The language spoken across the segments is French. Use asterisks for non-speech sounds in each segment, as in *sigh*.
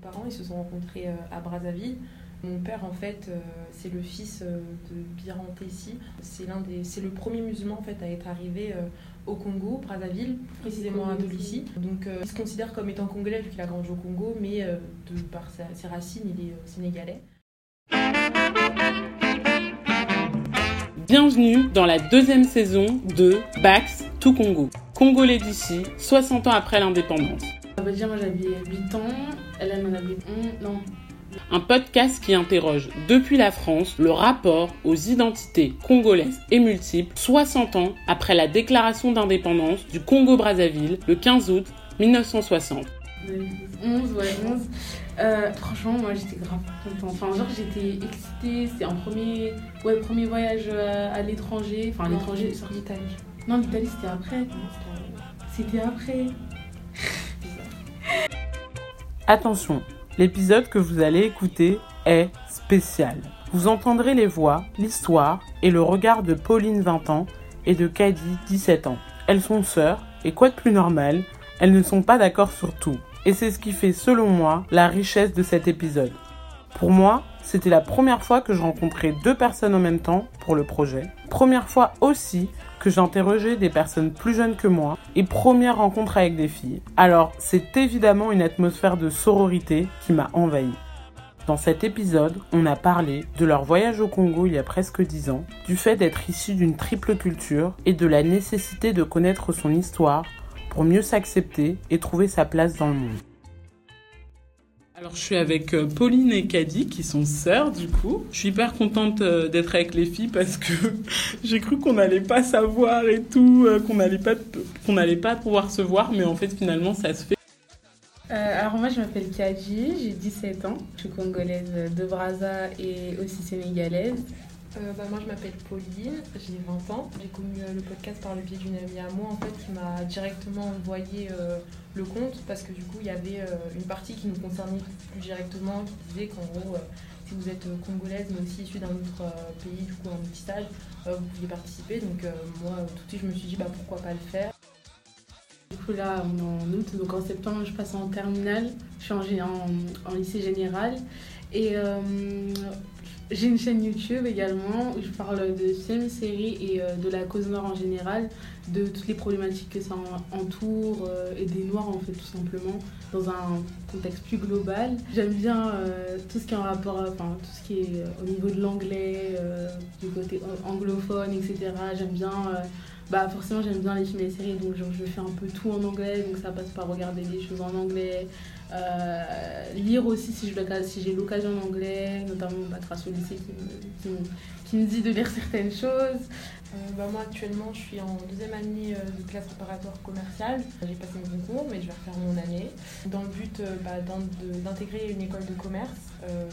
parents, ils se sont rencontrés euh, à Brazzaville. Mon père, en fait, euh, c'est le fils euh, de Biran Tessi. C'est l'un des, c'est le premier musulman en fait à être arrivé euh, au Congo, Brazzaville, précisément à Tbilissi. Donc, euh, il se considère comme étant congolais vu qu'il a grandi au Congo, mais euh, de par sa- ses racines, il est euh, sénégalais. Bienvenue dans la deuxième saison de Bax to Congo. Congolais d'ici, 60 ans après l'indépendance. Ça veut dire, moi j'avais 8 ans, 11, non. Un podcast qui interroge depuis la France le rapport aux identités congolaises et multiples 60 ans après la déclaration d'indépendance du Congo-Brazzaville le 15 août 1960. 11, ouais, 11. Euh, franchement, moi j'étais grave contente. Enfin, genre j'étais excitée. C'était un premier, ouais, premier voyage euh, à l'étranger. Enfin, à l'étranger, sur l'Italie. Non, l'Italie c'était après. C'était après. *laughs* *laughs* Attention, l'épisode que vous allez écouter est spécial. Vous entendrez les voix, l'histoire et le regard de Pauline 20 ans et de Kadi 17 ans. Elles sont sœurs et quoi de plus normal, elles ne sont pas d'accord sur tout. Et c'est ce qui fait selon moi la richesse de cet épisode. Pour moi, c'était la première fois que je rencontrais deux personnes en même temps pour le projet. Première fois aussi que j'interrogeais des personnes plus jeunes que moi et première rencontre avec des filles. Alors, c'est évidemment une atmosphère de sororité qui m'a envahi. Dans cet épisode, on a parlé de leur voyage au Congo il y a presque 10 ans, du fait d'être issu d'une triple culture et de la nécessité de connaître son histoire pour mieux s'accepter et trouver sa place dans le monde. Alors je suis avec euh, Pauline et Kadi qui sont sœurs du coup. Je suis hyper contente euh, d'être avec les filles parce que *laughs* j'ai cru qu'on n'allait pas savoir et tout, euh, qu'on n'allait pas qu'on n'allait pas pouvoir se voir, mais en fait finalement ça se fait. Alors, moi je m'appelle Kadji, j'ai 17 ans. Je suis congolaise de Brazza et aussi sénégalaise. Euh, bah, moi, je m'appelle Pauline, j'ai 20 ans. J'ai connu euh, le podcast par le biais d'une amie à moi en fait, qui m'a directement envoyé euh, le compte parce que du coup, il y avait une partie qui nous concernait plus directement qui disait qu'en gros, si vous êtes congolaise mais aussi issue d'un autre pays, du coup en métissage, euh, vous pouviez participer. Donc, moi, tout de suite, je me suis dit bah, pourquoi pas le faire. Du coup, là, on est en août, donc en septembre, je passe en terminale. Je suis en, en, lycée général. Et j'ai une chaîne YouTube également où je parle de films, séries et euh, de la cause noire en général, de toutes les problématiques que ça en- entoure euh, et des noirs, en fait, tout simplement, dans un contexte plus global. J'aime bien euh, tout ce qui est en rapport, enfin, tout ce qui est au niveau de l'anglais, du côté anglophone, etc. J'aime bien. bah forcément j'aime bien les films et les séries donc genre, je fais un peu tout en anglais donc ça passe par regarder des choses en anglais euh, lire aussi si j'ai l'occasion en anglais notamment bah, grâce au lycée qui me, dit de lire *laughs* certaines choses Euh, bah, moi, actuellement, je suis en deuxième année euh, de classe préparatoire commerciale. J'ai passé mon concours, mais je vais refaire mon année. Dans le but bah, d'intégrer une école de commerce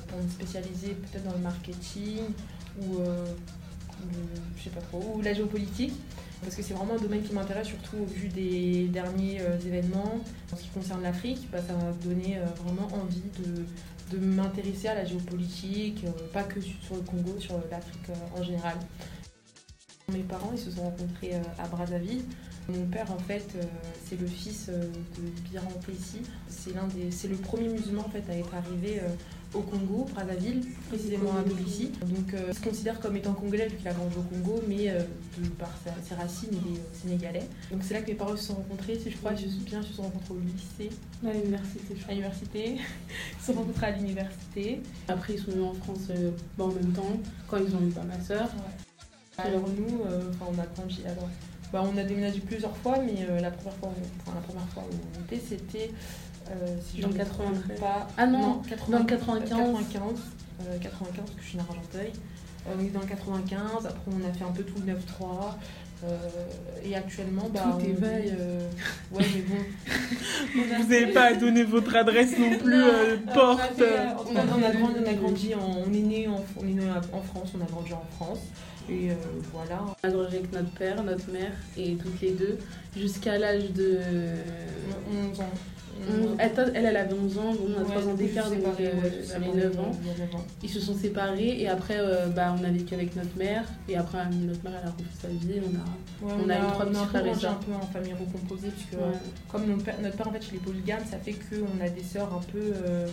pour me spécialiser peut-être dans le marketing ou, sais pas trop, ou la géopolitique. Parce que c'est vraiment un domaine qui m'intéresse, surtout au vu des derniers euh, événements. En ce qui concerne l'Afrique, bah, ça m'a donné euh, vraiment envie de, de m'intéresser à la géopolitique, euh, pas que sur le Congo, sur l'Afrique en général. Mes parents, ils se sont rencontrés à Brazzaville. Mon père, en fait, c'est le fils de Biran Tessi. C'est le premier musulman en fait à être arrivé au Congo, Brazzaville, précisément à Tbilissi. Donc, euh, il se considère comme étant congolais vu qu'il a grandi au Congo, mais euh, de par sa- ses racines, il est euh, sénégalais. Donc, c'est là que mes parents se sont rencontrés. Si je crois, je suis bien, ils se sont rencontrés au lycée, à l'université je à crois. l'université. Ils se sont rencontrés à l'université. après ils sont venus en France euh, bah, en même temps quand ils ont eu bah, ma soeur Alors nous, euh, on a grandi. Alors, bah, on a déménagé plusieurs fois, mais la première fois, enfin, la première fois où on était, c'était si je Dans trompe 93. pas. Ah non, 80 dans le 95. 95, euh, 95 parce que je suis née à Argenteuil. Euh, on est dans le 95. Après, on a fait un peu tout le 9-3. euh, et actuellement, bah, Tout on éveille. euh, ouais, mais bon. *laughs* Vous n'avez pas à donner votre adresse non plus, euh, Non, porte. On a, fait, euh, on a- on a grandi, on a grandi en, on est né en, on est né en France, on a grandi en France. Et euh, voilà. on a grandi avec notre père notre mère et toutes les deux jusqu'à l'âge de 11 ans. Elle, elle, elle avait 11 ans, on a 3 ans d'écart, donc séparés, euh, ouais, j'avais séparés, 9 ans. il y a 9 ans. Ils se sont séparés et après, euh, bah, on a vécu avec notre mère. Et après, notre mère, elle a refait sa vie. On a... Ouais, On a eu trois petits frères et sœurs. un peu en famille recomposée, puisque Ouais. comme mon père- notre père en fait il est polygame, ça fait qu'on a des sœurs un peu, euh,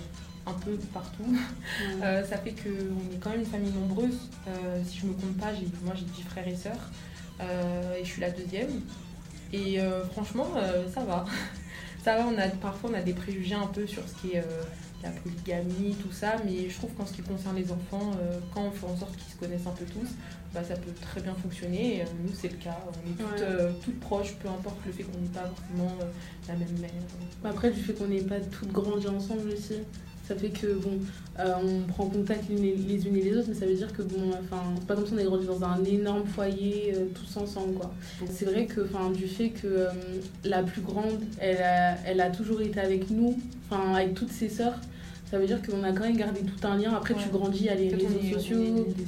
un peu partout. *laughs* Euh, ça fait qu'on est quand même une famille nombreuse. Euh, si je me compte pas, j'ai, moi j'ai 10 frères et sœurs euh, et je suis la deuxième. Et euh, franchement, euh, ça va. *laughs* ça va, on a, parfois on a des préjugés un peu sur ce qui est euh, la polygamie, tout ça, mais je trouve qu'en ce qui concerne les enfants, euh, quand on fait en sorte qu'ils se connaissent un peu tous, bah, ça peut très bien fonctionner. Et, euh, nous, c'est le cas. On est toutes, Ouais. toutes proches, peu importe le fait qu'on n'ait pas forcément la même mère. Après, du fait qu'on n'ait pas toutes grandi ensemble aussi, ça fait que bon, euh, on prend contact les, les unes et les autres, mais ça veut dire que bon, enfin, c'est pas comme si on est grandi dans un énorme foyer euh, tous ensemble quoi. C'est vrai que, enfin, du fait que euh, la plus grande, elle a, elle a toujours été avec nous, enfin, avec toutes ses sœurs. Ça veut dire qu'on a quand même gardé tout un lien. Après, tu grandis, a les on réseaux est- on est sociaux. des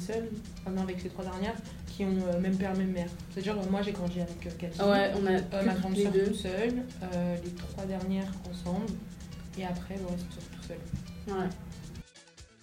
enfin, avec les trois dernières, qui ont même père, même mère. C'est-à-dire, moi j'ai grandi avec Cathy, Ouais, on a ma grande sœur toute seule, les trois dernières ensemble, et après le reste tout seul. Ouais.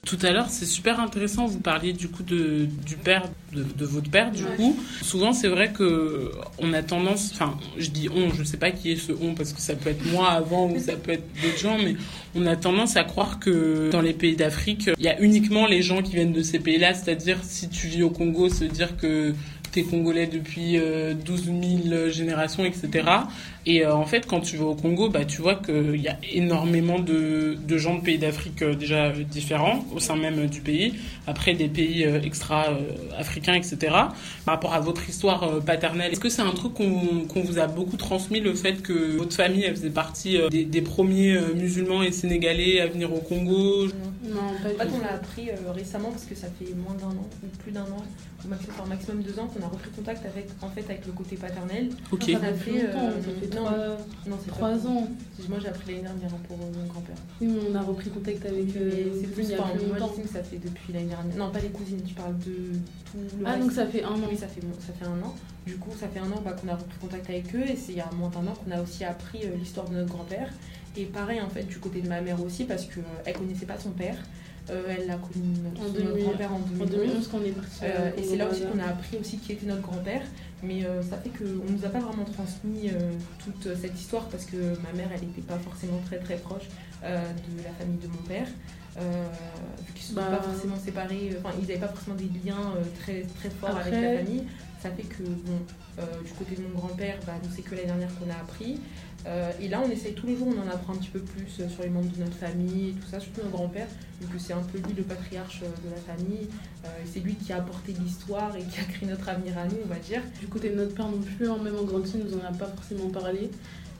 Tout à l'heure, c'est super intéressant. Vous parliez du coup de, du père, de, de votre père, du Ouais. coup. Souvent, c'est vrai que on a tendance, enfin, je dis on, je sais pas qui est ce on parce que ça peut être moi avant ou ça peut être d'autres gens, mais on a tendance à croire que dans les pays d'Afrique, il y a uniquement les gens qui viennent de ces pays-là. C'est-à-dire, si tu vis au Congo, se dire que t'es congolais depuis euh, 12 000 générations, etc. Et euh, en fait, quand tu vas au Congo, bah, tu vois qu'il y a énormément de, de gens de pays d'Afrique euh, déjà euh, différents au sein même euh, du pays. Après, des pays euh, extra-africains, etc. Par rapport à votre histoire euh, paternelle, est-ce que c'est un truc qu'on qu'on vous a beaucoup transmis, le fait que votre famille elle faisait partie euh, des, des premiers euh, musulmans et sénégalais à venir au Congo? Non, pas En fait, tout. on l'a appris euh, récemment parce que ça fait moins d'un an ou plus d'un an, ou maximum, enfin, maximum deux ans qu'on a repris contact avec, en fait, avec le côté paternel. Ok. Ça Ça fait fait, longtemps, euh, ça fait non, trois, ans. Moi j'ai appris l'année dernière pour euh, mon grand-père. Oui, mais on a repris contact avec euh, c'est plus, il y a enfin, plus moi longtemps. que ça fait depuis l'année dernière. Non, pas les cousines, tu parles de tout le Ah, donc ça fait un an. Oui, ça fait, ça fait un an. Du coup, ça fait un an bah, qu'on a repris contact avec eux et c'est il y a moins d'un an qu'on a aussi appris euh, l'histoire de notre grand-père. Et pareil, en fait, du côté de ma mère aussi, parce qu'elle connaissait pas son père. Euh, elle l'a connu, notre, En notre 2000, grand-père en En 2011. 2011, quand on est parti. Euh, et c'est là aussi qu'on a appris aussi qui était notre grand-père. Mais euh, ça fait qu'on nous a pas vraiment transmis euh, toute euh, cette histoire parce que ma mère, elle n'était pas forcément très très proche euh, de la famille de mon père. Vu qu'ils se sont Bah. pas forcément séparés, enfin ils n'avaient pas forcément des liens très très forts avec la famille. Ça fait que euh, du côté de mon grand-père, bah, c'est que l'année dernière qu'on a appris. Euh, et là, on essaye tous les jours, on en apprend un petit peu plus euh, sur les membres de notre famille et tout ça, surtout notre grand-père, vu que c'est un peu lui le patriarche de la famille. C'est lui qui a apporté l'histoire et qui a créé notre avenir à nous, on va dire. Du côté de notre père non plus, hein, même en grandissant, il nous en a pas forcément parlé.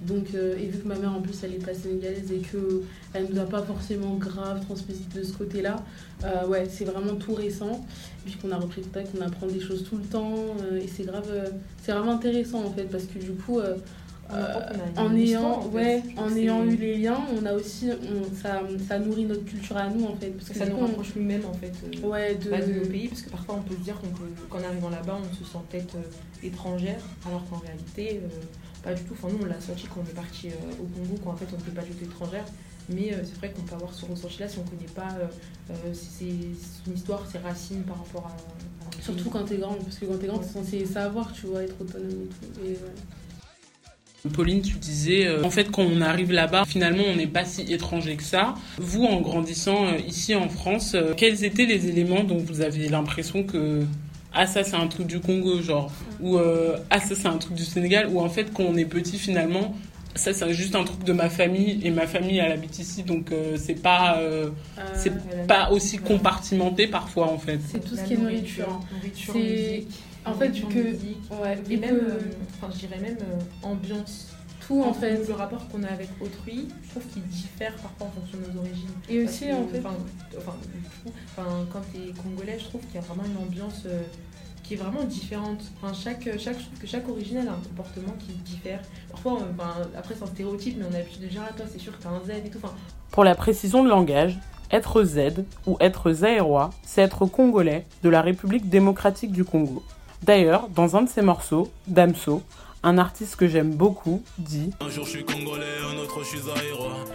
Donc, euh, et vu que ma mère en plus elle est pas sénégalaise et que elle nous a pas forcément grave transmis de ce côté-là, euh, ouais, c'est vraiment tout récent. Puis qu'on a repris contact, on apprend des choses tout le temps euh, et c'est grave, euh, c'est vraiment intéressant en fait parce que du coup, euh, en ayant, fait. ouais, en ayant eu les liens, on a aussi, on- ça, ça nourrit notre culture à nous en fait. Parce que ça nous rapproche nous-mêmes en fait. euh, ouais, de, pas de nos pays, parce que parfois on peut se dire qu'en arrivant là-bas, on se sent peut-être euh, étrangère, alors qu'en réalité, euh, pas du tout. Enfin, nous, on l'a senti quand on est parti euh, au Congo, qu'en fait, on n'était pas du tout étrangère. Mais euh, c'est vrai qu'on peut avoir ce ressenti-là si on ne connaît pas euh, euh, son histoire, ses racines par rapport à. Surtout quand t'es grande, parce que quand t'es grande, Ouais. t'es censé savoir, tu vois, être autonome et tout. Et, ouais. Pauline, tu disais, euh, en fait, quand on arrive là-bas, finalement, on n'est pas si étranger que ça. Vous, en grandissant euh, ici en France, euh, quels étaient les éléments dont vous aviez l'impression que ah ça c'est un truc du Congo, genre, ou euh, ah ça c'est un truc du Sénégal, ou en fait quand on est petit finalement, ça c'est juste un truc de ma famille et ma famille elle habite ici, donc euh, c'est pas euh, C'est Euh, pas aussi compartimenté parfois en fait. C'est tout ce qui est nourriture. Nourriture, C'est- musique. en fait, que- musique. Ouais, Et même, euh, enfin, je dirais même euh, ambiance. Tout en Entre fait. Le rapport qu'on a avec autrui, je trouve qu'il diffère parfois en fonction de nos origines. Et Parce aussi que, en fait. Enfin, quand tu es congolais, je trouve qu'il y a vraiment une ambiance euh, qui est vraiment différente. Enfin, chaque, chaque, je trouve que chaque origine elle a un comportement qui diffère. Parfois, euh, après, c'est un stéréotype, mais on a l'habitude de dire, ah, toi, c'est sûr que t'as un Z et tout. Enfin, Pour la précision de langage, être Z ou être Zaïrois, c'est être congolais de la République démocratique du Congo. D'ailleurs, dans un de ses morceaux, Damso, un artiste que j'aime beaucoup, dit Un jour je suis congolais, un autre je suis.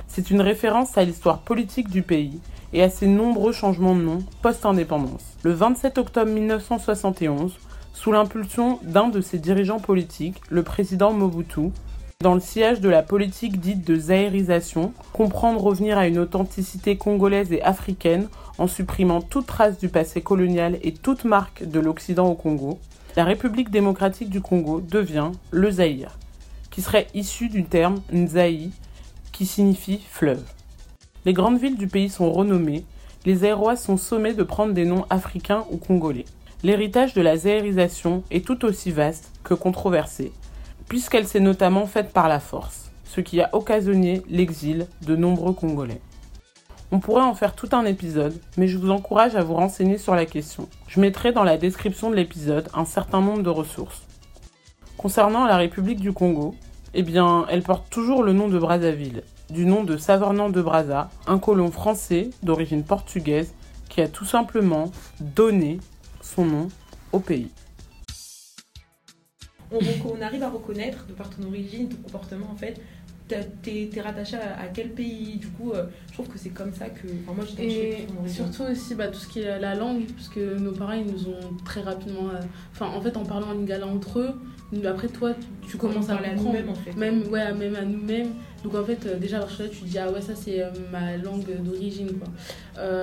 C'est une référence à l'histoire politique du pays et à ses nombreux changements de nom post-indépendance. Le 27 octobre 1971, sous l'impulsion d'un de ses dirigeants politiques, le président Mobutu, dans le sillage de la politique dite de zaïrisation, comprendre revenir à une authenticité congolaise et africaine en supprimant toute trace du passé colonial et toute marque de l'Occident au Congo, la République démocratique du Congo devient le Zaïre, qui serait issu du terme Nzaï, qui signifie fleuve. Les grandes villes du pays sont renommées, les Zaïrois sont sommés de prendre des noms africains ou congolais. L'héritage de la zaïrisation est tout aussi vaste que controversé, puisqu'elle s'est notamment faite par la force, ce qui a occasionné l'exil de nombreux Congolais. On pourrait en faire tout un épisode, mais je vous encourage à vous renseigner sur la question. Je mettrai dans la description de l'épisode un certain nombre de ressources. Concernant la République du Congo, eh bien, elle porte toujours le nom de Brazzaville, du nom de Savornan de Brazza, un colon français d'origine portugaise qui a tout simplement donné son nom au pays. On, on arrive à reconnaître, de par ton origine, ton comportement, en fait, t'es es rattaché à, à, quel pays? Du coup, euh, je trouve que c'est comme ça que. Enfin, moi, Et surtout aussi bah, tout ce qui est la langue, parce que nos parents, ils nous ont très rapidement. euh, Enfin, en fait, en parlant en lingala entre eux, après, toi, tu commences à parler à nous-mêmes, en fait. Même, ouais, même à nous-mêmes. Donc en fait, euh, déjà, alors tu dis, ah ouais, ça c'est euh, ma langue d'origine, quoi.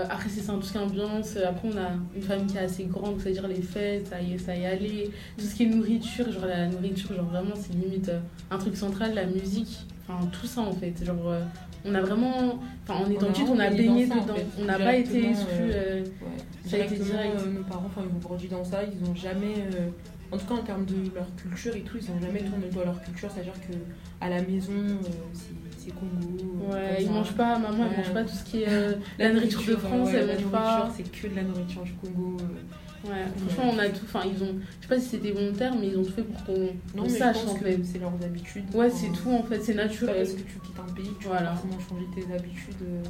Après, c'est ça, tout ce qui est ambiance. Après, on a une famille qui est assez grande, c'est-à-dire les fêtes, ça y est, ça y est aller. Tout ce qui est nourriture, genre la nourriture, genre vraiment, c'est limite un truc central, la musique. Enfin, tout ça, en fait. Genre, euh, on a vraiment... Enfin, en étant a petite, on a baigné dans en dedans. fait. On n'a pas été exclus. euh, euh, Ouais. Ça a été direct. euh, nos parents, enfin, ils ont grandi dans ça, ils n'ont jamais. euh, en tout cas, en termes de leur culture et tout, ils n'ont jamais tourné le dos à leur culture. C'est-à-dire qu'à la maison, c'est- Congo. Ouais, ils mangent pas, maman, elle Ouais. mange pas tout ce qui est *laughs* la nourriture de France, elle mange nourriture, pas. C'est que de la nourriture du Congo. Euh. Ouais, franchement, on a tout. Enfin, ils ont. Je sais pas si c'était volontaire, mais ils ont tout fait pour qu'on sache je pense en que fait. c'est leurs habitudes. Ouais, c'est tout en fait, c'est naturel. parce que tu quittes un pays tu Voilà. vas forcément changer tes habitudes. euh.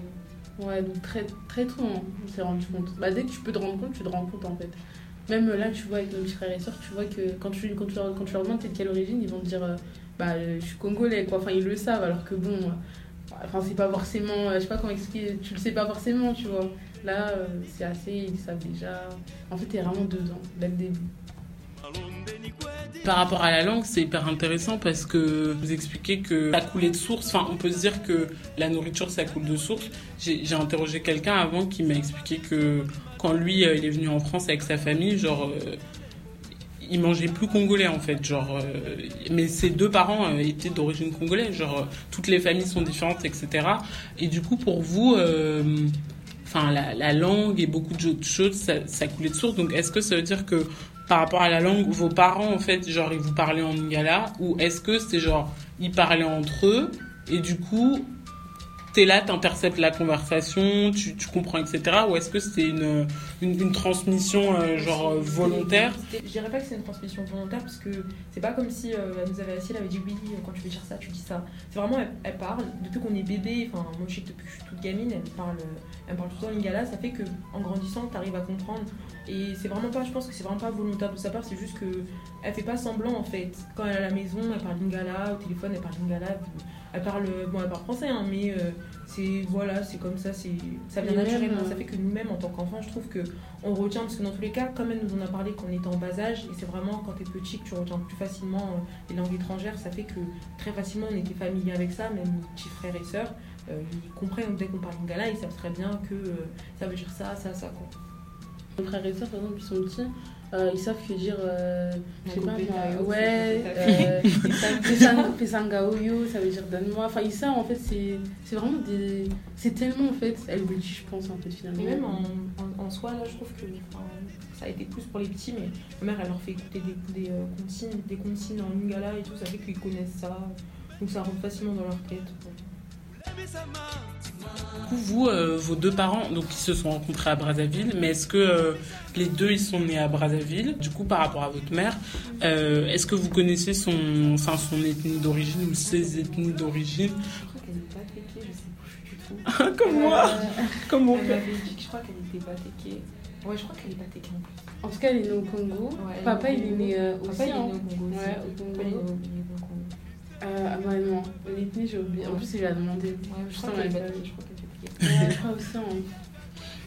Ouais, donc très, très tôt, hein, on s'est rendu compte. Bah, dès que tu peux te rendre compte, tu te rends compte en fait. Même là, tu vois, avec nos petits frères et sœurs, tu vois que quand tu, quand tu, leur, quand tu leur demandes t'es de quelle origine, ils vont te dire euh, bah, euh, je suis congolais, quoi. Enfin, ils le savent, alors que bon, euh, enfin, c'est pas forcément, euh, je sais pas comment expliquer, tu le sais pas forcément, tu vois. Là, euh, c'est assez, ils savent déjà. En fait, t'es vraiment dedans, dès le début. Par rapport à la langue, c'est hyper intéressant parce que vous expliquez que ça coulait de source. Enfin, on peut se dire que la nourriture, ça coule de source. J'ai interrogé quelqu'un avant qui m'a expliqué que quand lui, euh, il est venu en France avec sa famille, genre, euh, il mangeait plus congolais en fait. Genre, mais ses deux parents étaient d'origine congolaise. Genre, toutes les familles sont différentes, etc. Et du coup, pour vous, enfin, la, la langue et beaucoup d'autres choses, ça, ça coulait de source. Donc, est-ce que ça veut dire que par rapport à la langue, vos parents, en fait, genre, ils vous parlaient en lingala ou est-ce que c'est genre, ils parlaient entre eux et du coup, t'es là, t'interceptes la conversation, tu, tu comprends, etc. Ou est-ce que c'est une, une, une transmission, euh, genre, volontaire C'était- Je dirais pas que c'est une transmission volontaire parce que c'est pas comme si euh, elle nous avait assis, elle avait dit oui, quand tu veux dire ça, tu dis ça. C'est vraiment, elle, elle parle, depuis qu'on est bébé, enfin, moi je sais que depuis que je suis toute gamine, elle parle, elle parle tout le temps lingala, ça fait que en grandissant, tu arrives à comprendre. Et c'est vraiment pas, je pense que c'est vraiment pas volontaire de sa part, c'est juste que elle fait pas semblant en fait. Quand elle est à la maison, elle parle lingala, au téléphone, elle parle lingala, elle parle, bon, elle parle français, hein, mais euh, c'est voilà, c'est comme ça, c'est ça vient naturellement. euh, Ça fait que nous-mêmes, en tant qu'enfants, je trouve que on retient, parce que dans tous les cas, comme elle nous en a parlé quand on était en bas âge, et c'est vraiment quand t'es petit que tu retiens plus facilement euh, les langues étrangères, ça fait que très facilement on était familier avec ça, même mes petits frères et sœurs, euh, ils comprennent dès qu'on parle lingala, ils savent très bien que euh, ça veut dire ça, ça, ça, quoi. Mes frères et sœurs, par exemple, ils sont petits, euh, ils savent que dire, euh, je sais pas, moi, ouais, euh, *laughs* Pesangaoyo, ça veut dire donne-moi. Enfin, ils savent, en fait, c'est c'est vraiment des. C'est tellement, en fait, LBG, je pense, en fait, finalement. Et même en, en- en soi, là, je trouve que enfin, ça a été plus pour les petits, mais ma mère, elle leur fait écouter des, des, euh, consignes, des consignes en lingala et tout, ça fait qu'ils connaissent ça. Donc ça rentre facilement dans leur tête. quoi. Du coup, vous, euh, vos deux parents, donc ils se sont rencontrés à Brazzaville, mais est-ce que euh, les deux ils sont nés à Brazzaville? Du coup, par rapport à votre mère, euh, est-ce que vous connaissez son, enfin, son ethnie d'origine ou ses ethnies d'origine? Je crois qu'elle est pas téquée, je sais plus du tout. Comme moi, Euh, comme mon Elle père. m'avait dit que je crois qu'elle était pas téquée. Ouais, je crois qu'elle est batéka en plus. En tout cas, elle est née au Congo. Ouais, Papa, il est né Papa, il est né hein. au Congo. Ouais, au Congo. Euh, ah bah non, l'ethnie, j'ai oublié. En plus, il a demandé. Ouais, je crois Putain, qu'elle est elle batéka. est Je crois qu'elle est batéka. Ouais, je crois aussi. hein.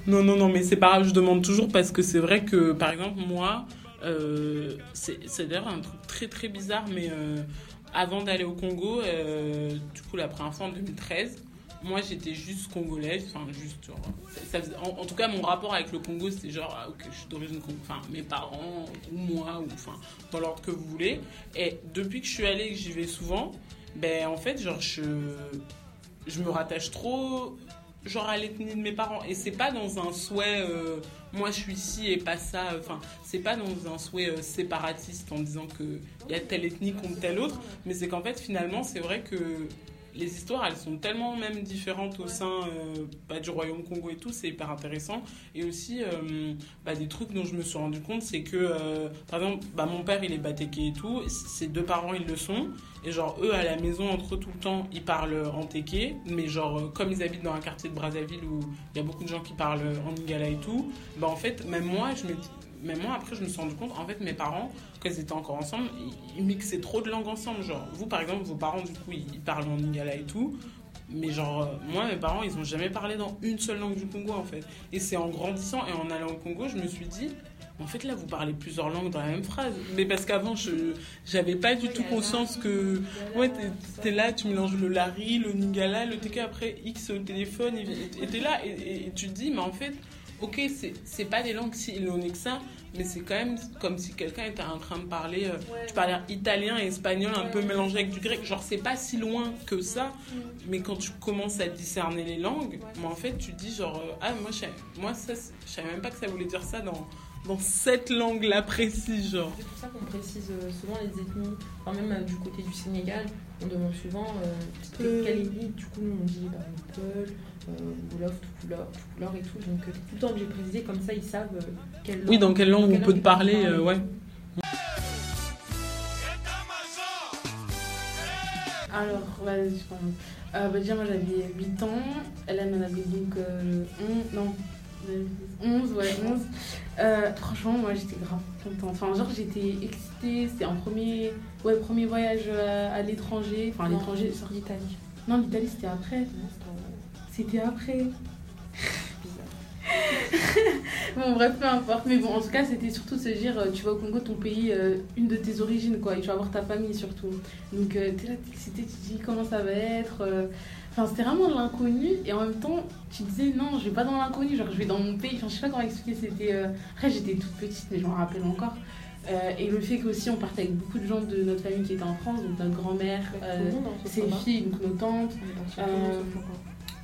Non, non, non, mais c'est pas grave, je demande toujours parce que c'est vrai que, par exemple, moi, euh, c'est c'est d'ailleurs un truc très très bizarre, mais euh, avant d'aller au Congo, euh, du coup, la première fois en 2013, moi j'étais juste congolaise, enfin, juste genre. en, tout cas, mon rapport avec le Congo, c'était genre, ah, ok, je suis d'origine Congo, enfin, mes parents, ou moi, ou enfin, dans l'ordre que vous voulez. Et depuis que je suis allée et que j'y vais souvent, ben en fait, genre, je, je me rattache trop genre à l'ethnie de mes parents et c'est pas dans un souhait euh, moi je suis ici et pas ça enfin c'est pas dans un souhait euh, séparatiste en disant que il y a telle ethnie contre telle autre mais c'est qu'en fait finalement c'est vrai que les histoires elles sont tellement même différentes au sein euh, bah, du royaume Congo et tout c'est hyper intéressant. Et aussi euh, bah, des trucs dont je me suis rendu compte c'est que euh, par exemple bah, mon père il est batéké et tout ses deux parents ils le sont et genre, eux, à la maison, entre eux, tout le temps, ils parlent en téké. Mais genre, euh, comme ils habitent dans un quartier de Brazzaville où il y a beaucoup de gens qui parlent en lingala et tout, bah en fait, même moi, je me moi, après, je me suis rendu compte, en fait, mes parents, quand ils étaient encore ensemble, ils, mixaient trop de langues ensemble. Genre, vous, par exemple, vos parents, du coup, ils, parlent en lingala et tout. Mais genre, euh, moi, mes parents, ils ont jamais parlé dans une seule langue du Congo, en fait. Et c'est en grandissant et en allant au Congo, je me suis dit, en fait, là, vous parlez plusieurs langues dans la même phrase. Mais parce qu'avant, je j'avais pas du tout conscience que Ouais, t'es- là, tu mélanges le lari, le ningala, le TK, après X au téléphone, et t'es là, et, et- et tu te dis, mais en fait, ok, c'est- pas des langues si éloignées que ça, mais c'est quand même comme si quelqu'un était en train de parler, euh, tu parlais italien et espagnol un peu mélangé avec du grec, genre c'est pas si loin que ça, mais quand tu commences à discerner les langues, mais en fait, tu te dis, genre, euh, ah, moi, je moi ça, je savais même pas que ça voulait dire ça dans, dans cette langue-là précise, genre. C'est pour ça qu'on précise euh, souvent les ethnies, enfin même euh, du côté du Sénégal, on demande souvent euh, quelle ethnie, du coup nous on dit bah, Peul, euh, Wolof, tout couleur, tout couleur et tout, donc euh, tout le temps que j'ai précisé comme ça ils savent euh, quelle langue. Oui, dans quelle langue quelle on peut te parler, euh, ouais. Alors, vas-y, je commence. Euh, bah, déjà, moi j'avais 8 ans. Elle, elle en avait donc euh, 11. Non, euh, 11, ouais, 11. Euh, franchement, moi j'étais grave contente. Enfin, genre, j'étais excitée. C'était un premier, ouais, premier voyage euh, à l'étranger. Enfin, à l'étranger. sur l'Italie. Non, l'Italie c'était après. C'était après. *laughs* *laughs* Bon, bref, peu importe. Mais bon, en tout cas, c'était surtout de se dire, euh, tu vas au Congo, ton pays, euh, une de tes origines, quoi. Et tu vas voir ta famille surtout. Donc, euh, t'es là, t'es excité, tu te dis comment ça va être. Enfin, c'était vraiment de l'inconnu. Et en même temps, tu disais, non, je vais pas dans l'inconnu. Genre, je vais dans mon pays. Enfin, je sais pas comment expliquer. C'était. euh, Après, j'étais toute petite, mais je m'en rappelle encore. Euh, et le fait qu'aussi, on partait avec beaucoup de gens de notre famille qui étaient en France. Donc, notre grand-mère, euh, hein, ses filles, donc nos tantes.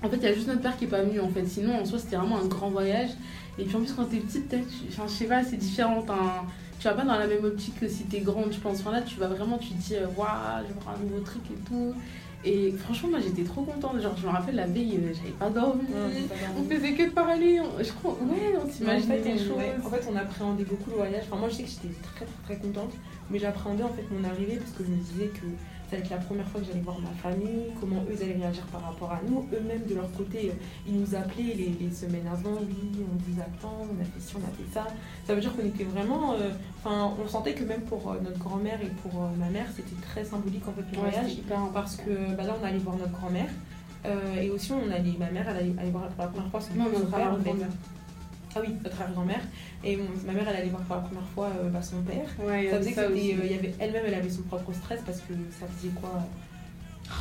En fait, il y a juste notre père qui est pas venu en fait. Sinon, en soi, c'était vraiment un grand voyage. Et puis en plus, quand t'es petite, peut-être, tu- enfin, je sais pas, c'est différent. Tu vas pas dans la même optique que si t'es grande, je pense. Enfin, là, tu vas vraiment, tu te dis, waouh, je vais voir un nouveau truc et tout. Et franchement, moi, j'étais trop contente. Genre, je me rappelle la veille, euh, j'avais pas dormi. Ouais, On faisait que de parler. On- Je crois, ouais, on en s'imaginait fait, des ouais, choses. en fait, on appréhendait beaucoup le voyage. Enfin, moi, je sais que j'étais très, très, très contente, mais j'appréhendais en fait mon arrivée parce que je me disais que ça allait être la première fois que j'allais voir ma famille, comment eux ils allaient réagir par rapport à nous. Eux-mêmes, de leur côté, euh, ils nous appelaient les, les semaines avant oui, on vous attend, on a fait ci, on a fait ça. Ça veut dire qu'on était vraiment. euh, Enfin, on sentait que même pour euh, notre grand-mère et pour euh, ma mère, c'était très symbolique en fait le Ouais, voyage hyper parce que bah, là, on allait voir notre grand-mère. et aussi, on allait, ma mère, elle allait, allait voir pour la première fois son, Non, son notre Ah oui, notre arrière-grand-mère. Et mon- ma mère, elle allait voir pour la première fois euh, bah, son père. Ouais, Ça faisait que ça c'était, aussi. euh, y avait, elle-même, elle avait son propre stress parce que ça faisait quoi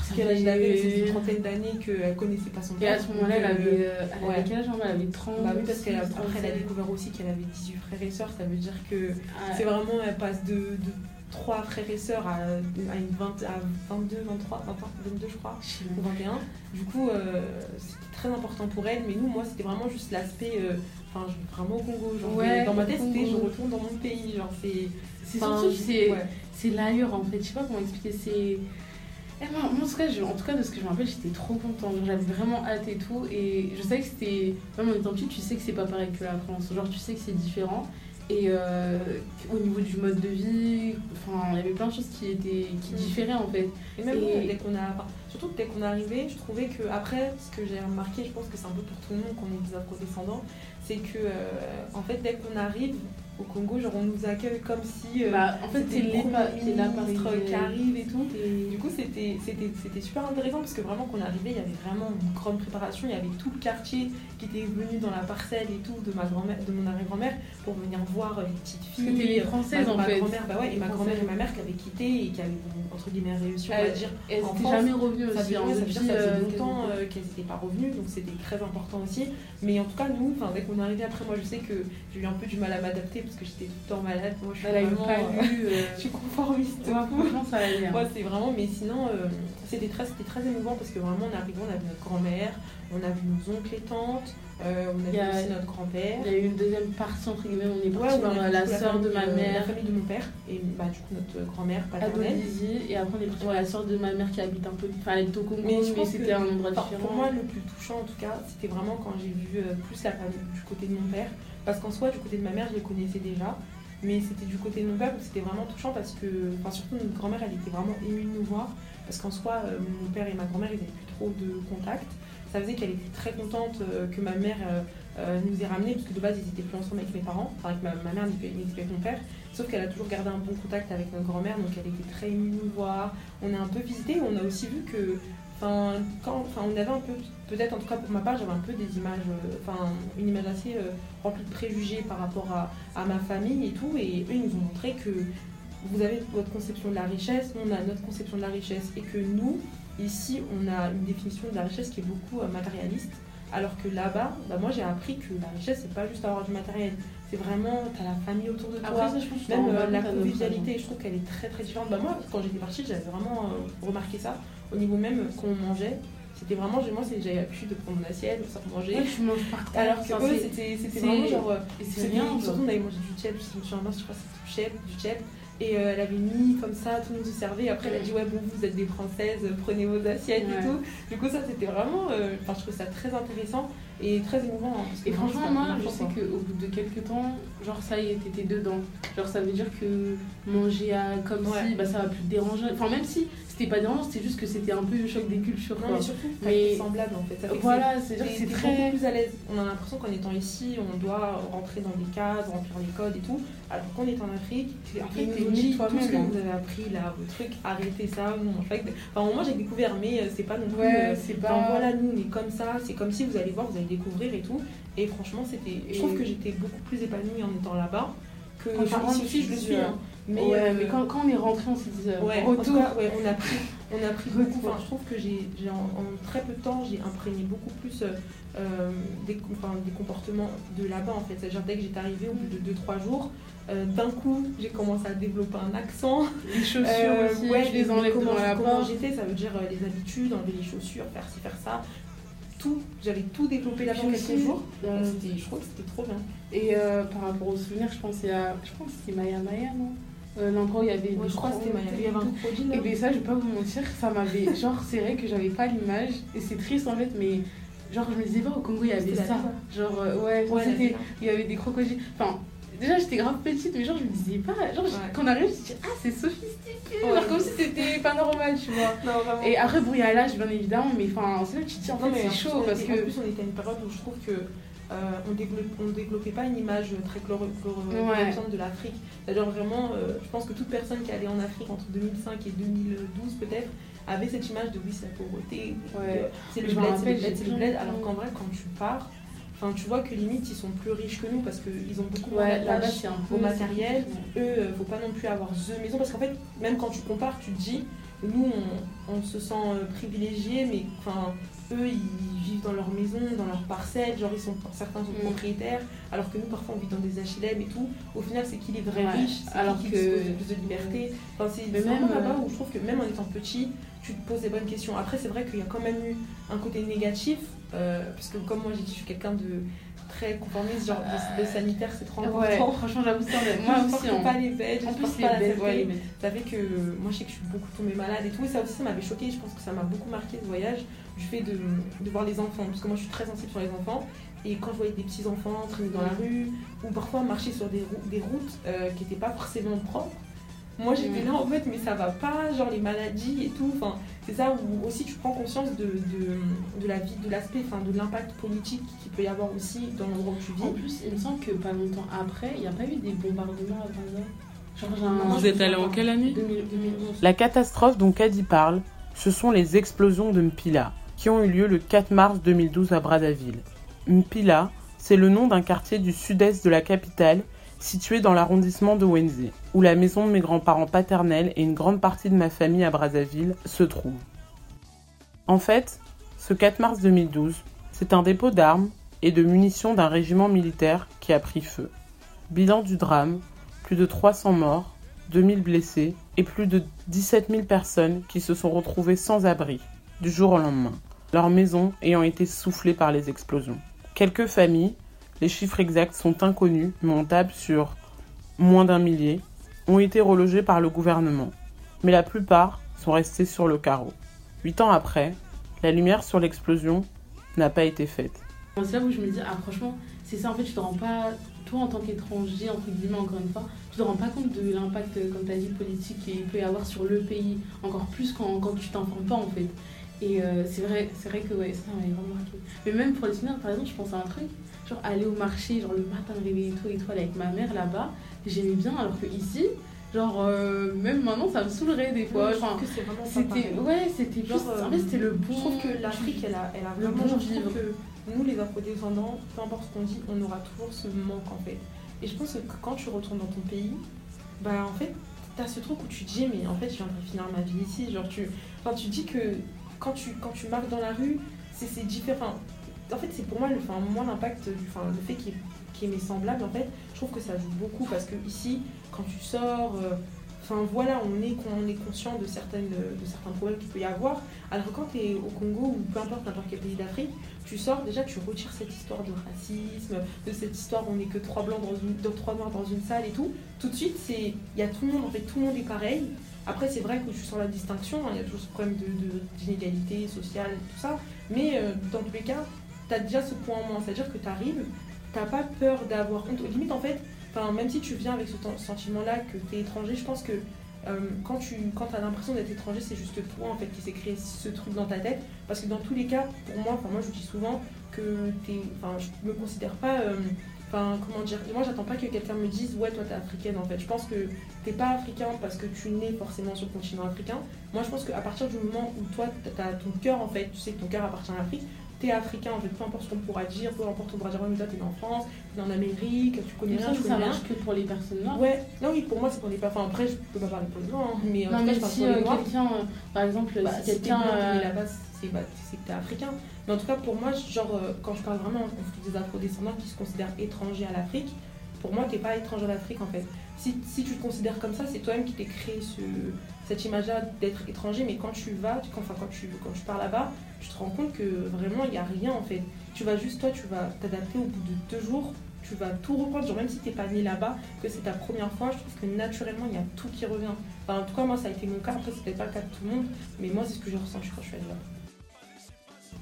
Ça Quel âge elle avait une trentaine d'années qu'elle connaissait pas son Et père. à ce moment-là, elle euh, avait, euh, elle ouais. avait quel âge Elle avait 30. Bah oui, parce qu'après, elle a 37. découvert aussi qu'elle avait 18 frères et sœurs. Ça veut dire que Ah, c'est vraiment, elle passe de, de 3 frères et sœurs à, à, une 20, à 22, 23, 21, 22, je crois. ou 21. Du coup, euh, c'était très important pour elle, mais nous, moi, c'était vraiment juste l'aspect. euh, Enfin, je vais vraiment au Congo. Genre, Ouais, dans ma tête, c'était je retourne dans mon pays. Genre, c'est. C'est surtout, c'est ouais. l'allure en fait. Je sais pas comment expliquer. C'est. Eh, moi, moi, en, tout cas, je- en tout cas, de ce que je me rappelle, j'étais trop contente. J'avais vraiment hâte et tout. Et je savais que c'était. Même en étant petite, tu sais que c'est pas pareil que la France. Genre, tu sais que c'est différent. Et euh, au niveau du mode de vie, enfin, il y avait plein de choses qui étaient qui Mm. différaient en fait. Et même Et- dès qu'on a. surtout dès qu'on est arrivé, je trouvais que après, ce que j'ai remarqué, je pense que c'est un peu pour tout le monde qu'on est des afro-descendants, c'est que euh, en fait dès qu'on arrive au Congo, genre on nous accueille comme si euh, Bah, en fait, c'est les la ministre qui arrive et tout. Et- Du coup, c'était super intéressant parce que vraiment, quand on est arrivé, il y avait vraiment une grande préparation. Il y avait tout le quartier qui était venu dans la parcelle et tout de ma grand-mère, de mon arrière-grand-mère pour venir voir les petites filles. C'était les euh, françaises ma, en ma fait. grand-mère, bah ouais, et ma grand-mère et ma mère qui avaient quitté et qui avaient entre guillemets réussi, on va Elles- dire. Elles En n'étaient jamais revenues Ça aussi. faisait, hein, ouais, ça veut dire depuis, que ça faisait euh, longtemps qu'elles- euh, qu'elles n'étaient pas revenues, donc c'était très important aussi. Mais en tout cas, nous, dès qu'on est arrivé après, moi je sais que j'ai eu un peu du mal à m'adapter parce que j'étais tout le temps malade. Moi je suis vraiment. pas euh, lu. euh, je suis conformiste. ouais, franchement, ça allait. Ouais, c'est vraiment, mais sinon, euh, c'était très, c'était très émouvant parce que vraiment, on est arrivé, on a vu notre grand-mère, on a vu nos oncles et tantes, euh, on a vu a- aussi notre grand-père. Il y a eu une deuxième partie, entre guillemets, on est Ouais, parti on a voir vu la sœur de ma euh, La mère famille de mon père et bah, du coup notre grand-mère paternelle. Et après on est parti voir la sœur de ma mère qui habite un peu. Enfin, elle habite au Congo, Mais mais, c'était un endroit différent. pour moi, le plus touchant en tout cas, c'était vraiment quand j'ai vu euh, plus la famille du côté de mon père. Parce qu'en soi, du côté de ma mère, je les connaissais déjà. Mais c'était du côté de mon père où c'était vraiment touchant parce que, enfin, surtout notre grand-mère, elle était vraiment émue de nous voir. Parce qu'en soi, euh, mon père et ma grand-mère, ils n'avaient plus trop de contact. Ça faisait qu'elle était très contente euh, que ma mère euh, nous ait ramenés, parce que de base, ils étaient plus ensemble avec mes parents, enfin avec ma, ma mère, mais avec mon père. Sauf qu'elle a toujours gardé un bon contact avec notre grand-mère, donc elle était très émue de nous voir. On a un peu visité, on a aussi vu que Enfin, quand, enfin, on avait un peu, peut-être en tout cas pour ma part, j'avais un peu des images, euh, enfin, une image assez euh, remplie de préjugés par rapport à, ma famille et tout. Et eux, ils nous ont montré que vous avez votre conception de la richesse, on a notre conception de la richesse. Et que nous, ici, on a une définition de la richesse qui est beaucoup euh, matérialiste. Alors que là-bas, bah, moi, j'ai appris que la richesse, c'est pas juste avoir du matériel. C'est vraiment, t'as la famille autour de toi. Après, ça, je Même on euh, la convivialité, je trouve qu'elle est très très différente. Bah, moi, quand j'étais partie, j'avais vraiment euh, remarqué ça. Au niveau même qu'on mangeait, c'était vraiment, moi, c'est- j'avais l'habitude de prendre mon assiette, de sortir manger. Ouais, tu manges par terre. Alors que eux, c'était vraiment genre. euh, et c'est genre. Surtout, on avait mangé du chep, je me souviens, je crois que c'était du chep, du chep. Et euh, elle avait mis comme ça, tout le monde se servait. Après, elle a dit Ouais, bon, vous êtes des Françaises, prenez vos assiettes Ouais. et tout. Du coup, ça, c'était vraiment. euh, Enfin, je trouvais ça très intéressant et très émouvant. hein, Et franchement, moi, je sais qu'au bout de quelques temps, genre ça y est, t'étais dedans. Genre ça veut dire que manger à, comme Ouais. si, bah ça va plus te déranger. Enfin, même si c'était pas dérangeant, c'était juste que c'était un peu le choc des cultures. Non, quoi. mais surtout, Mais- semblable en fait. Ça fait que Voilà, c'est- c'est très. beaucoup plus à l'aise. On a l'impression qu'en étant ici, on doit rentrer dans des cases, remplir les codes et tout. Alors qu'on est en Afrique, ils t'es dit tout ce que hein. vous avez appris là, vos trucs, arrêtez ça. Non, en fait, enfin, moi j'ai découvert, mais euh, c'est pas non plus. Ouais, euh, c'est Enfin pas. voilà, nous on est comme ça, c'est comme si vous allez voir, vous allez découvrir et tout. Et franchement, c'était. Je trouve que j'étais beaucoup plus épanouie en étant là-bas que enfin, ici aussi je le suis. euh, hein. Mais, ouais, euh, mais quand, quand on est rentré, on s'est dit euh, Ouais, en tout retour. cas, ouais, on a pris, on a pris beaucoup. Enfin, je trouve que j'ai, en, en très peu de temps, j'ai imprégné beaucoup plus euh, des, enfin, des comportements de là-bas en fait. C'est-à-dire dès que j'étais arrivée au bout de 2-3 jours, d'un coup, j'ai commencé à développer un accent. *laughs* Les chaussures aussi, ouais, je les enlève comment, j'étais, ça veut dire les habitudes, enlever les chaussures, faire ci, faire ça. Tout, j'avais tout développé là-bas quelques jours. je trouve que c'était trop bien. Et euh, par rapport aux souvenirs, je pensais à. Je pense que c'était Maya Maya, non? Euh, L'endroit où il y avait des je crois que c'était. Il y avait un crocodile. Et bien ça, je vais pas vous mentir, ça m'avait... *laughs* Genre, c'est vrai que j'avais pas l'image, et c'est triste en fait, mais... Genre, je me disais pas, au Congo, il y avait ça. Genre, euh, ouais, Ouais, c'était... vie, Il y avait des crocodiles. Enfin, déjà, j'étais grave petite, mais genre, je me disais pas... Genre, Ouais. quand on arrive, je me dis, ah, c'est sophistiqué Ouais. Genre, comme si c'était pas normal, tu vois. Non, vraiment. Et après, bon, il y a l'âge, bien évidemment, mais enfin, c'est là que tu te dis, en Non, fait, c'est chaud, parce que... En plus, on était à une période où je trouve que euh, on, développe, on développait pas une image très Ouais. glorifiante de l'Afrique. C'est-à-dire vraiment, euh, je pense que toute personne qui allait en Afrique entre 2005 et 2012 peut-être avait cette image de oui, c'est la pauvreté, Ouais. euh, c'est le bled, c'est le bled, c'est le bled. Alors qu'en vrai, quand tu pars, enfin, tu vois que limite ils sont plus riches que nous parce qu'ils ont beaucoup moins Ouais, d'attache peu... au matériel. eux, faut pas non plus avoir the maison parce qu'en fait, même quand tu compares, tu te dis, nous, on, on se sent privilégiés, mais enfin, ils vivent dans leur maison, dans leur parcelle, genre ils sont certains sont Mm. propriétaires, alors que nous, parfois, on vit dans des HLM et tout. Au final, c'est qui les vrais Ouais, riches, c'est alors qui, qui que- dispose de plus de liberté. Enfin, c'est Mais vraiment même, là-bas euh, où je trouve que même en étant petit, tu te poses des bonnes questions. Après, c'est vrai qu'il y a quand même eu un côté négatif, euh, parce que comme moi, j'ai dit, je suis quelqu'un de très conformiste, genre le sanitaire, c'est trop Ouais, important. franchement, j'avoue, ça, *laughs* moi je aussi, porte hein. pas les bêtes, je En plus, pas bêtes, ouais. Ça fait que euh, moi je sais que je suis beaucoup tombée malade et tout, et ça aussi ça m'avait choqué, je pense que ça m'a beaucoup marqué ce voyage, du fait de, de voir les enfants, parce que moi je suis très sensible sur les enfants, et quand je voyais des petits enfants traîner dans la rue, ou parfois marcher sur des, rou- des routes euh, qui n'étaient pas forcément propres, Moi, j'étais là en fait, mais ça va pas, genre les maladies et tout. Enfin, c'est ça où aussi tu prends conscience de, de, de la vie, de l'aspect, enfin, de l'impact politique qu'il peut y avoir aussi dans l'endroit où tu En vis. plus, il me semble que pas longtemps après, il n'y a pas eu des bombardements à Gaza. Genre, Vous êtes allé en quelle année? 2000 2011. La catastrophe dont Caddy parle, ce sont les explosions de Mpila, qui ont eu lieu le 4 mars 2012 à Brazzaville. Mpila, c'est le nom d'un quartier du sud-est de la capitale, situé dans l'arrondissement de Wenze, où la maison de mes grands-parents paternels et une grande partie de ma famille à Brazzaville se trouvent. En fait, ce 4 mars 2012, c'est un dépôt d'armes et de munitions d'un régiment militaire qui a pris feu. Bilan du drame, plus de 300 morts, 2000 blessés et plus de 17 000 personnes qui se sont retrouvées sans abri du jour au lendemain, leurs maisons ayant été soufflées par les explosions. Quelques familles, les chiffres exacts sont inconnus, mais on tape sur moins d'un millier, ont été relogées par le gouvernement, mais la plupart sont restées sur le carreau. Huit ans après, la lumière sur l'explosion n'a pas été faite. C'est là où je me dis, ah franchement, c'est ça en fait, tu te rends pas, toi en tant qu'étranger, entre guillemets, encore une fois, tu te rends pas compte de l'impact, comme tu as dit, politique qu'il peut y avoir sur le pays, encore plus quand, quand tu t'informes pas en fait. Et euh, c'est vrai, c'est vrai que ouais, ça m'avait vraiment marqué. Mais même pour les souvenirs, par exemple, je pense à un truc, genre aller au marché, genre le matin, tôt et tout, aller avec ma mère là-bas, j'aimais bien, alors que ici, genre euh, même maintenant, ça me saoulerait des fois. je Enfin, trouve que c'est vraiment pas c'était, ouais, c'était Genre, juste, euh, en fait, c'était le bon. Je trouve que l'Afrique, elle a, elle a Le vraiment. bon je trouve vivre. que nous, les afro-descendants, peu importe ce qu'on dit, on aura toujours ce manque en fait. Et je pense que quand tu retournes dans ton pays, bah en fait, t'as ce truc où tu te dis, mais en fait, je viendrai finir ma vie ici. Genre, tu, enfin, tu dis que quand tu, quand tu marches dans la rue, c'est différent. En fait, c'est pour moi, le, enfin, moi l'impact, enfin, le fait qu'il y, ait mes semblables, en fait, je trouve que ça joue beaucoup parce que ici, quand tu sors, euh, enfin voilà, on est, on est conscient de, certaines, de certains problèmes qu'il peut y avoir. Alors quand tu es au Congo ou peu importe n'importe quel pays d'Afrique, tu sors déjà, tu retires cette histoire de racisme, de cette histoire on n'est que trois blancs dans une, trois noirs dans une salle et tout. Tout de suite, il y a tout le monde, en fait, tout le monde est pareil. Après, c'est vrai que tu sens la distinction, hein, il y a toujours ce problème de, de- d'inégalité sociale, tout ça. Mais euh, dans tous les cas, tu as déjà ce point en moins. C'est-à-dire que tu arrives, tu pas peur d'avoir honte. Limite, en fait, même si tu viens avec ce sentiment-là que tu es étranger, je pense que euh, quand tu quand as l'impression d'être étranger, c'est juste toi en fait qui s'est créé ce truc dans ta tête. Parce que dans tous les cas, pour moi, moi je dis souvent que t'es, enfin je me considère pas, euh, enfin comment dire, moi j'attends pas que quelqu'un me dise ouais toi t'es africaine en fait. Je pense que t'es pas africain parce que tu nais forcément sur le continent africain. Moi je pense qu'à partir du moment où toi t'as ton cœur en fait, tu sais que ton cœur appartient à l'Afrique. T'es africain, en fait, peu importe ce qu'on pourra dire, peu importe on pourra dire, ouais, mais toi t'es en France, t'es en Amérique, tu connais rien, tu ça connais rien. marche que pour les personnes noires. Ouais, non, oui, pour moi, c'est pour les personnes. Enfin, après, je peux pas parler pour les blancs, hein, mais en Non, tout cas, mais je parle si pour les euh, noirs. quelqu'un, euh, par exemple, Bah, si si t'es quelqu'un. euh, là-bas, c'est bah, c'est que t'es africain. Mais en tout cas, pour moi, genre, euh, quand je parle vraiment des afro-descendants qui se considèrent étrangers à l'Afrique, pour moi, t'es pas étranger à l'Afrique en fait. Si, si tu te considères comme ça, c'est toi-même qui t'es créé ce, cette image-là d'être étranger, mais quand tu vas, tu- enfin, quand, tu, quand tu pars là-bas, tu te rends compte que vraiment, il n'y a rien en fait. Tu vas juste, toi, tu vas t'adapter au bout de deux jours, tu vas tout reprendre, genre même si t'es pas né là-bas, que c'est ta première fois, je trouve que naturellement, il y a tout qui revient. Enfin, en tout cas, moi, ça a été mon cas, après, c'était pas le cas de tout le monde, mais moi, c'est ce que j'ai ressenti quand je suis allée là.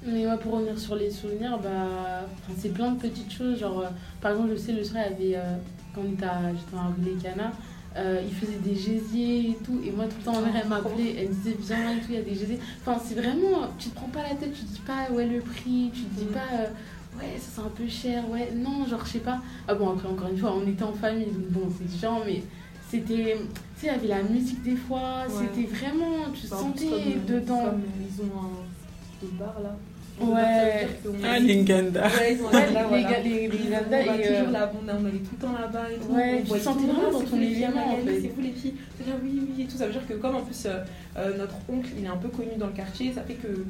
Mais ouais, pour revenir sur les souvenirs, bah, c'est plein de petites choses. Genre, euh, par exemple, je sais, le soir, il y avait, euh, quand à, j'étais à Villecana, euh, il faisait des gésiers et tout. Et moi, tout le temps, ma mère, elle m'appelait, elle me disait, viens et tout, il y a des gésiers. Enfin, c'est vraiment, tu te prends pas la tête, tu te dis pas, ouais, le prix, tu te dis Mm. pas, euh, ouais, ça c'est un peu cher, ouais, non, genre, je sais pas. Ah bon, après, encore une fois, on était en famille, donc bon, c'est différent, mais c'était, tu sais, il y avait la musique des fois, Ouais. c'était vraiment, tu Bah, sentais dedans. Comme ils ont un des bars là. Ouais. Qu'on- Ah, Linganda. Ouais, ils ont un Ouais, là, les, voilà. les, on et, toujours euh, là, on, a- on allait tout le temps là-bas et tout. Ouais, on tu sentais vraiment dans ton vous les filles à élément, en fait. C'est vous les filles. Oui, oui et tout. Ça veut dire que comme en plus euh, euh, notre oncle il est un peu connu dans le quartier, ça fait que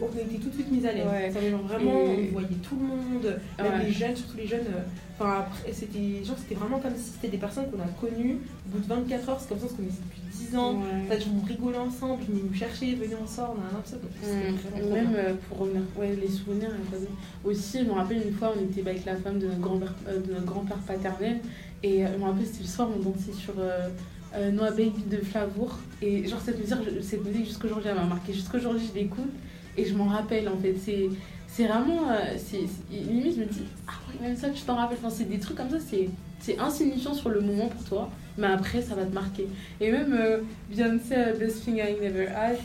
on était tout de suite mis à l'aise. Ouais. Ça veut dire vraiment, Et- on voyait tout le monde, même Ouais. les jeunes, surtout les jeunes. euh, Enfin après, c'était genre c'était vraiment comme si c'était des personnes qu'on a connues. Au bout de 24 heures, c'est comme ça on se connaissait depuis 10 ans. Ça, on rigolait ensemble, ils nous chercher, venez on sort, on a un ça. Donc Mm. Même euh, pour revenir, ouais, les souvenirs. vas-y. Aussi, je me rappelle une fois, on était avec la femme de notre grand-père euh, grand-père paternel. Et euh, je me rappelle, c'était le soir, on dansait sur euh, Noah Baby de Flavour. Et genre, cette musique, cette musique jusqu'aujourd'hui, elle m'a marqué. Jusqu'aujourd'hui, je l'écoute et je m'en rappelle en fait. C'est c'est vraiment. euh, c'est limite, je me dis, ah ouais, même ça, tu t'en rappelles. Enfin, c'est des trucs comme ça, c'est c'est insignifiant sur le moment pour toi, mais après, ça va te marquer. Et même euh, Beyoncé, euh, Best Thing I Never Had,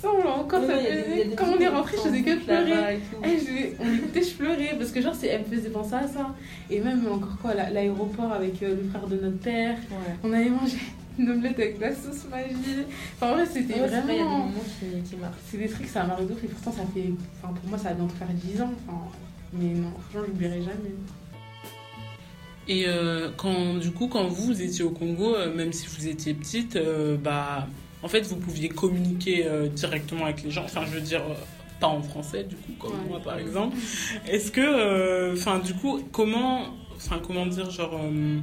ça, on l'a encore. Ça des- des Quand on est rentré, je faisais que pleurer. et. Eh, je- on l'écoutait, je pleurais parce que genre c'est, elle me faisait penser à ça. Et même encore quoi, la- l'aéroport avec euh, le frère de notre père, Ouais. on avait mangé une omelette avec de la sauce magie. Enfin en vrai c'était Ouais, c'est vrai, il y a des vraiment... moments qui, qui marquent. C'est des trucs, ça marque de ouf et pourtant ça fait... Enfin pour moi ça va bientôt faire 10 ans. Enfin, mais non, franchement je l'oublierai jamais. Et euh, quand, du coup, quand vous étiez au Congo, euh, même si vous étiez petite, euh, bah, en fait, vous pouviez communiquer euh, directement avec les gens. Enfin, je veux dire, euh, pas en français, du coup, comme Ouais. moi, par exemple. Est-ce que, euh, enfin, du coup, comment, enfin, comment dire, genre, euh,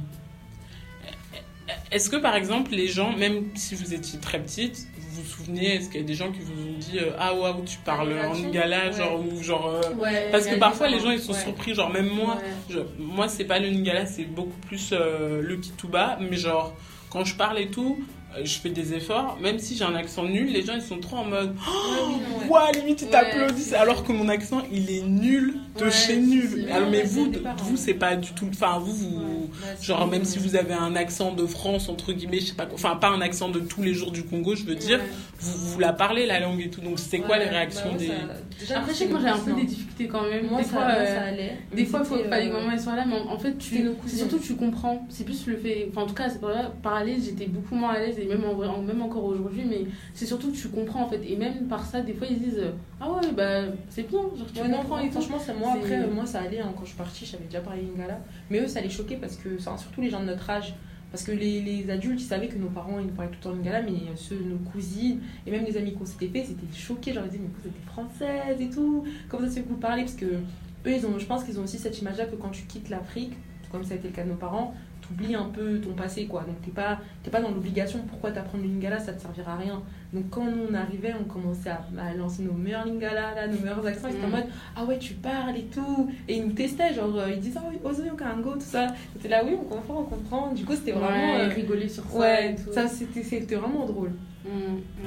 est-ce que, par exemple, les gens, même si vous étiez très petite, vous vous souvenez, est-ce qu'il y a des gens qui vous ont dit, euh, ah waouh, tu parles en lingala, Ouais. genre, ou genre, euh, Ouais, parce que parfois les gens ils sont Ouais. surpris, genre même moi, je- moi, c'est pas le Lingala, c'est beaucoup plus euh, le Kituba. Mais genre, quand je parle et tout, je fais des efforts. Même si j'ai un accent nul, les gens ils sont trop en mode Ouais. Ouah, limite ils Ouais, t'applaudissent. Alors que mon accent il est nul de Ouais, chez nul. si. Alors, mais Ouais, vous, vous c'est pas du tout. Enfin, vous, vous. Ouais, c'est Genre, même si vous avez un accent de France, entre guillemets, je sais pas quoi. Enfin, pas un accent de tous les jours du Congo, je veux dire. Ouais. Vous, vous la parlez la langue et tout. Donc, c'est quoi Ouais, les réactions bah ouais, des. ça- déjà, Après je sais que moi j'ai un peu des difficultés quand même. Moi, des ça, fois, moi, euh, ça allait. Des fois, il faut pas que les euh, mamans elles soient là, mais en fait, tu, surtout tu comprends. C'est plus le fait. Enfin, en tout cas, c'est pas par à l'aise, j'étais beaucoup moins à l'aise, et même, en vrai, en- même encore aujourd'hui, mais c'est surtout que tu comprends en fait. Et même par ça, des fois, ils disent Ah ouais, bah c'est bien, genre tu Ouais, non, comprends et franchement, ça, moi, après, euh, moi, ça allait. hein, quand je suis partie, j'avais déjà parlé lingala. Mais eux, ça les choquait parce que, enfin, surtout les gens de notre âge. Parce que les, les adultes, ils savaient que nos parents, ils nous parlaient tout le temps lingala, mais euh, ceux, nos cousines, et même les amis qu'on s'était fait, ils étaient choqués. Genre, ils disaient, mais vous êtes française et tout. Comment ça se fait que vous parlez? Parce que eux, ils ont, je pense qu'ils ont aussi cette image-là que quand tu quittes l'Afrique, comme ça a été le cas de nos parents, t'oublies un peu ton passé, quoi. Donc, t'es pas, t'es pas dans l'obligation. Pourquoi t'apprendre le lingala Ça te servira à rien. Donc, quand nous, on arrivait, on commençait à, à lancer nos meilleurs lingala, là, nos meilleurs accents. Ils étaient en Mm. mode, ah ouais, tu parles et tout. Et ils nous testaient, genre, euh, ils disaient, ah oui, Ozoyo Kango, tout ça. C'était là, oui, on comprend, on comprend. Du coup, c'était vraiment. Ouais, euh, rigoler sur ça. ouais, et tout. ça, c'était c'était vraiment drôle. Mm,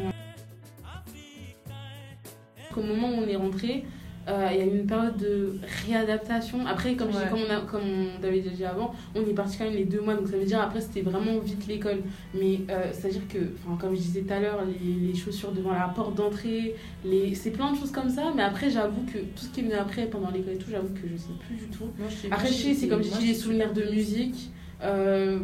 ouais. Au moment où on est rentré, euh, il y a eu une période de réadaptation. Après, comme, je dis- Ouais. comme, on a, comme on avait déjà dit avant, on est parti quand même les deux mois, donc ça veut dire après c'était vraiment vite l'école. Mais euh, c'est-à-dire que, comme je disais tout à l'heure, les, les chaussures devant la porte d'entrée, les... c'est plein de choses comme ça. Mais après, j'avoue que tout ce qui est venu après, pendant l'école et tout, j'avoue que je sais plus du tout. Moi, je Après, je sais, c'est comme je dis, les souvenirs de musique. euh,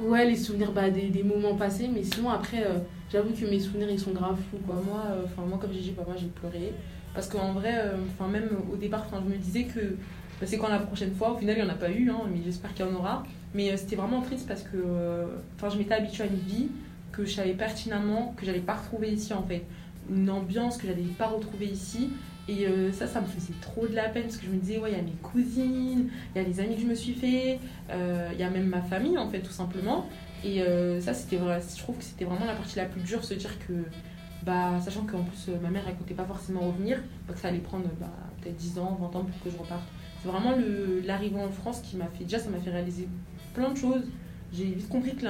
ouais, les souvenirs bah, des, des moments passés. Mais sinon, après, j'avoue que mes souvenirs, ils sont graves fous, quoi. moi, enfin moi, comme j'ai dit, bah, moi, j'ai pleuré. Parce qu'en vrai, euh, même au départ, je me disais que bah, c'est quand la prochaine fois. Au final, il n'y en a pas eu, hein, mais j'espère qu'il y en aura. Mais euh, c'était vraiment triste parce que euh, je m'étais habituée à une vie que je savais pertinemment que j'allais pas retrouver ici, en fait. Une ambiance que j'allais pas retrouver ici. Et ça, ça me faisait trop de la peine parce que je me disais, ouais, il y a mes cousines, il y a les amis que je me suis fait, il y a même ma famille, en fait, tout simplement. Et ça, c'était je trouve que c'était vraiment la partie la plus dure, se dire que, bah, sachant qu'en plus, euh, ma mère, elle comptait pas forcément revenir, bah, que ça allait prendre bah, peut-être 10 ans, 20 ans pour que je reparte. C'est vraiment l'arrivée en France qui m'a fait, déjà, ça m'a fait réaliser plein de choses. J'ai vite compris que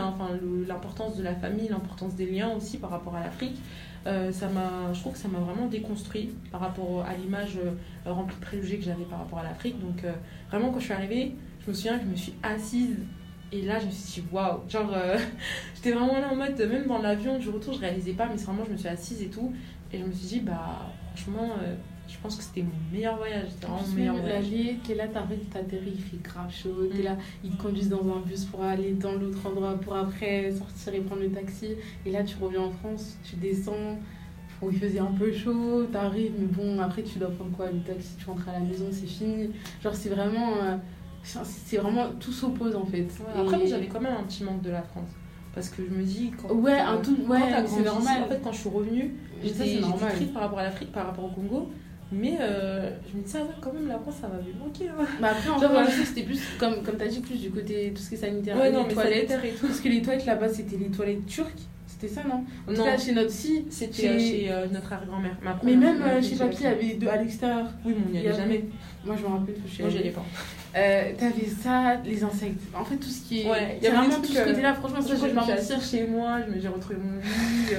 l'importance de la famille, l'importance des liens aussi par rapport à l'Afrique, euh, je trouve que ça m'a vraiment déconstruit par rapport à l'image euh, remplie de préjugés que j'avais par rapport à l'Afrique. Donc, vraiment, quand je suis arrivée, je me souviens que je me suis assise et là, je me suis dit, waouh, genre, euh, *laughs* j'étais vraiment là en mode, même dans l'avion du retour, je réalisais pas, mais c'est vraiment, je me suis assise et tout. Et je me suis dit, bah, franchement, euh, je pense que c'était mon meilleur voyage. C'était En vraiment mon meilleur voyage. vie, t'es là, t'arrives, t'atterris, il fait grave chaud. T'es Mm. là, ils te conduisent dans un bus pour aller dans l'autre endroit pour après sortir et prendre le taxi. Et là, tu reviens en France, tu descends. Bon, il faisait un peu chaud, t'arrives, mais bon, après, tu dois prendre quoi? Le taxi, tu rentres à la maison, c'est fini. Genre, c'est vraiment. euh, c'est vraiment. Tout s'oppose en fait. Ouais, après, Et- j'avais quand même un petit manque de la France. Parce que je me dis, quand, Ouais, un tout. Ouais, c'est normal. En fait, quand je suis revenue, j'étais triste par rapport à l'Afrique, par rapport au Congo. Mais euh, je me dis, ça va, quand même, la France, ça m'avait manqué. hein. Mais après, encore, voilà. que c'était plus, comme, comme t'as dit, plus du côté tout ce qui est sanitaire. Ouais, les non, toilettes. sanitaire et tout. Parce que les toilettes là-bas, c'était les toilettes turques. C'était ça, non? Tout Non, chez notre fille, c'était chez- euh, chez euh, notre arrière-grand-mère. ma Mais même euh, chez papy, il y avait deux à l'extérieur. Oui, mais on n'y Il allait avait- jamais. Moi, je me rappelle que suis Moi, j'y allais pas. Euh, T'avais ça, les insectes. En fait, tout ce qui est. Ouais, il y avait vraiment tout ce côté-là. Franchement, ça, je je vais me pas suis mentir. assise chez moi, j'ai retrouvé mon lit,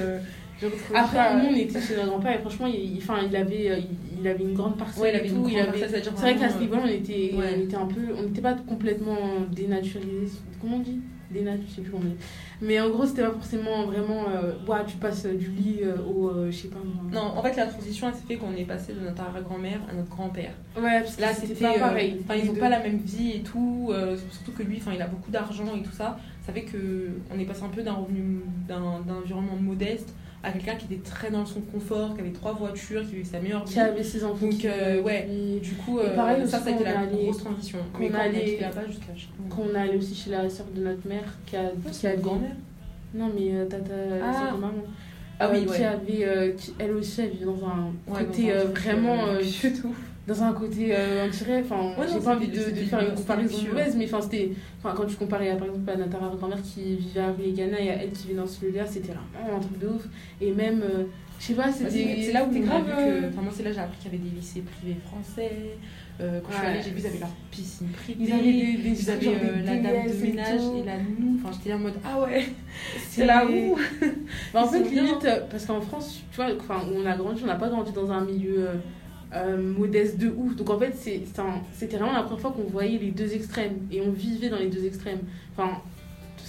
Après, ça, nous, on était chez notre grand-père et franchement, il, enfin, il, avait, il, il avait une grande parcelle. Ouais, il avait une tout, grande il avait- C'est vrai qu'à ce niveau-là, on était, ouais. on était un peu. On n'était pas complètement dénaturalisés. Comment on dit? Dénaturé, je sais plus comment on dit. Mais en gros, c'était pas forcément vraiment. Euh, ouais, tu passes du lit euh, au. euh, je sais pas moi. Non, en fait, la transition, elle s'est fait qu'on est passé de notre arrière-grand-mère à notre grand-père. Ouais, parce que Là, c'était pas euh, pareil. Enfin, ils ont deux. pas la même vie et tout. surtout que lui, enfin, il a beaucoup d'argent et tout ça. Ça fait que on est passé un peu d'un revenu, d'un environnement modeste à quelqu'un qui était très dans son confort, qui avait trois voitures, qui vivait sa meilleure vie. Qui avait ses enfants. Donc, euh, ouais. lui. Du coup, Et euh, pareil ça, ça a été la allé- grosse transition. qu'on Mais quand on allait- a jusqu'à Quand on est allé aussi chez la soeur de notre mère, qui a. qui a grand-mère. Non, mais euh, tata, Ah. sœur de maman. Ah oui, qui avait, qui, elle aussi, elle vivait dans un Ouais, côté dans un truc, vraiment. *laughs* du tout. Dans un côté, euh, on dirait, enfin, Ouais, j'ai pas envie de, faire une comparaison mauvaise, mais enfin, c'était, enfin, quand tu comparais par exemple à notre grand-mère qui vivait à Ghana et à elle qui vivait dans celui-là, c'était vraiment un truc de ouf. Et même, euh, je sais pas, c'était. C'est c'est là où a grave. euh. Enfin, moi, c'est là j'ai appris qu'il y avait des lycées privés français. Euh, quand je suis allée, j'ai vu qu'ils avaient leur piscine privée. Ils avaient des, des, Ils avaient genre euh, des la dame de ménage et la nounou. Enfin, j'étais en mode Ah ouais, *laughs* C'est là où *laughs* en Ils fait, limite, euh, parce qu'en France, tu vois, on a grandi, on n'a pas grandi dans un milieu euh, modeste de ouf. Donc en fait, c'était vraiment la première fois qu'on voyait les deux extrêmes et on vivait dans les deux extrêmes. Enfin,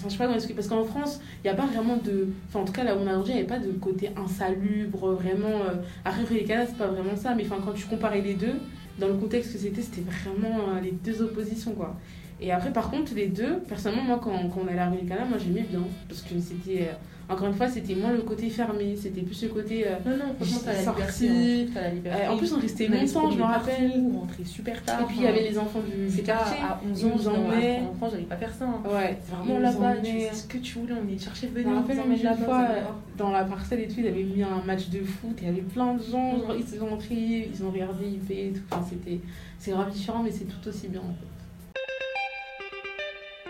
je sais pas comment expliquer, parce qu'en France, il n'y a pas vraiment de. Enfin, en tout cas, là où on a grandi, il n'y avait pas de côté insalubre, vraiment. Euh, après, les Canada, c'est pas vraiment ça, mais enfin, quand tu comparais les deux, dans le contexte que c'était, c'était vraiment euh, les deux oppositions, quoi. Et après, par contre, les deux, personnellement, moi, quand, quand on allait à Canada, moi, j'aimais bien. Parce que c'était. euh, encore une fois, c'était moins le côté fermé, c'était plus le côté. euh, Non, non, franchement, t'as la Sorti. liberté. hein. La liberté. euh, en plus, on restait longtemps, je me rappelle. partout, On rentrait super tard. Et puis, il y avait les enfants du, quartier. à 11 ils ans, en France, j'allais pas faire ça. hein. Ouais, C'est vraiment là-bas, tu emmenaient. fais ce que tu voulais, on est chercher Je venir, me on rappelle là-bas. fois, euh, dans la parcelle et tout, ils avaient mis un match de foot, il y avait plein de gens, genre, ils se sont entrés, ils ont regardé, ils payaient et tout. Enfin, c'était. C'est grave différent, mais c'est tout aussi bien en fait.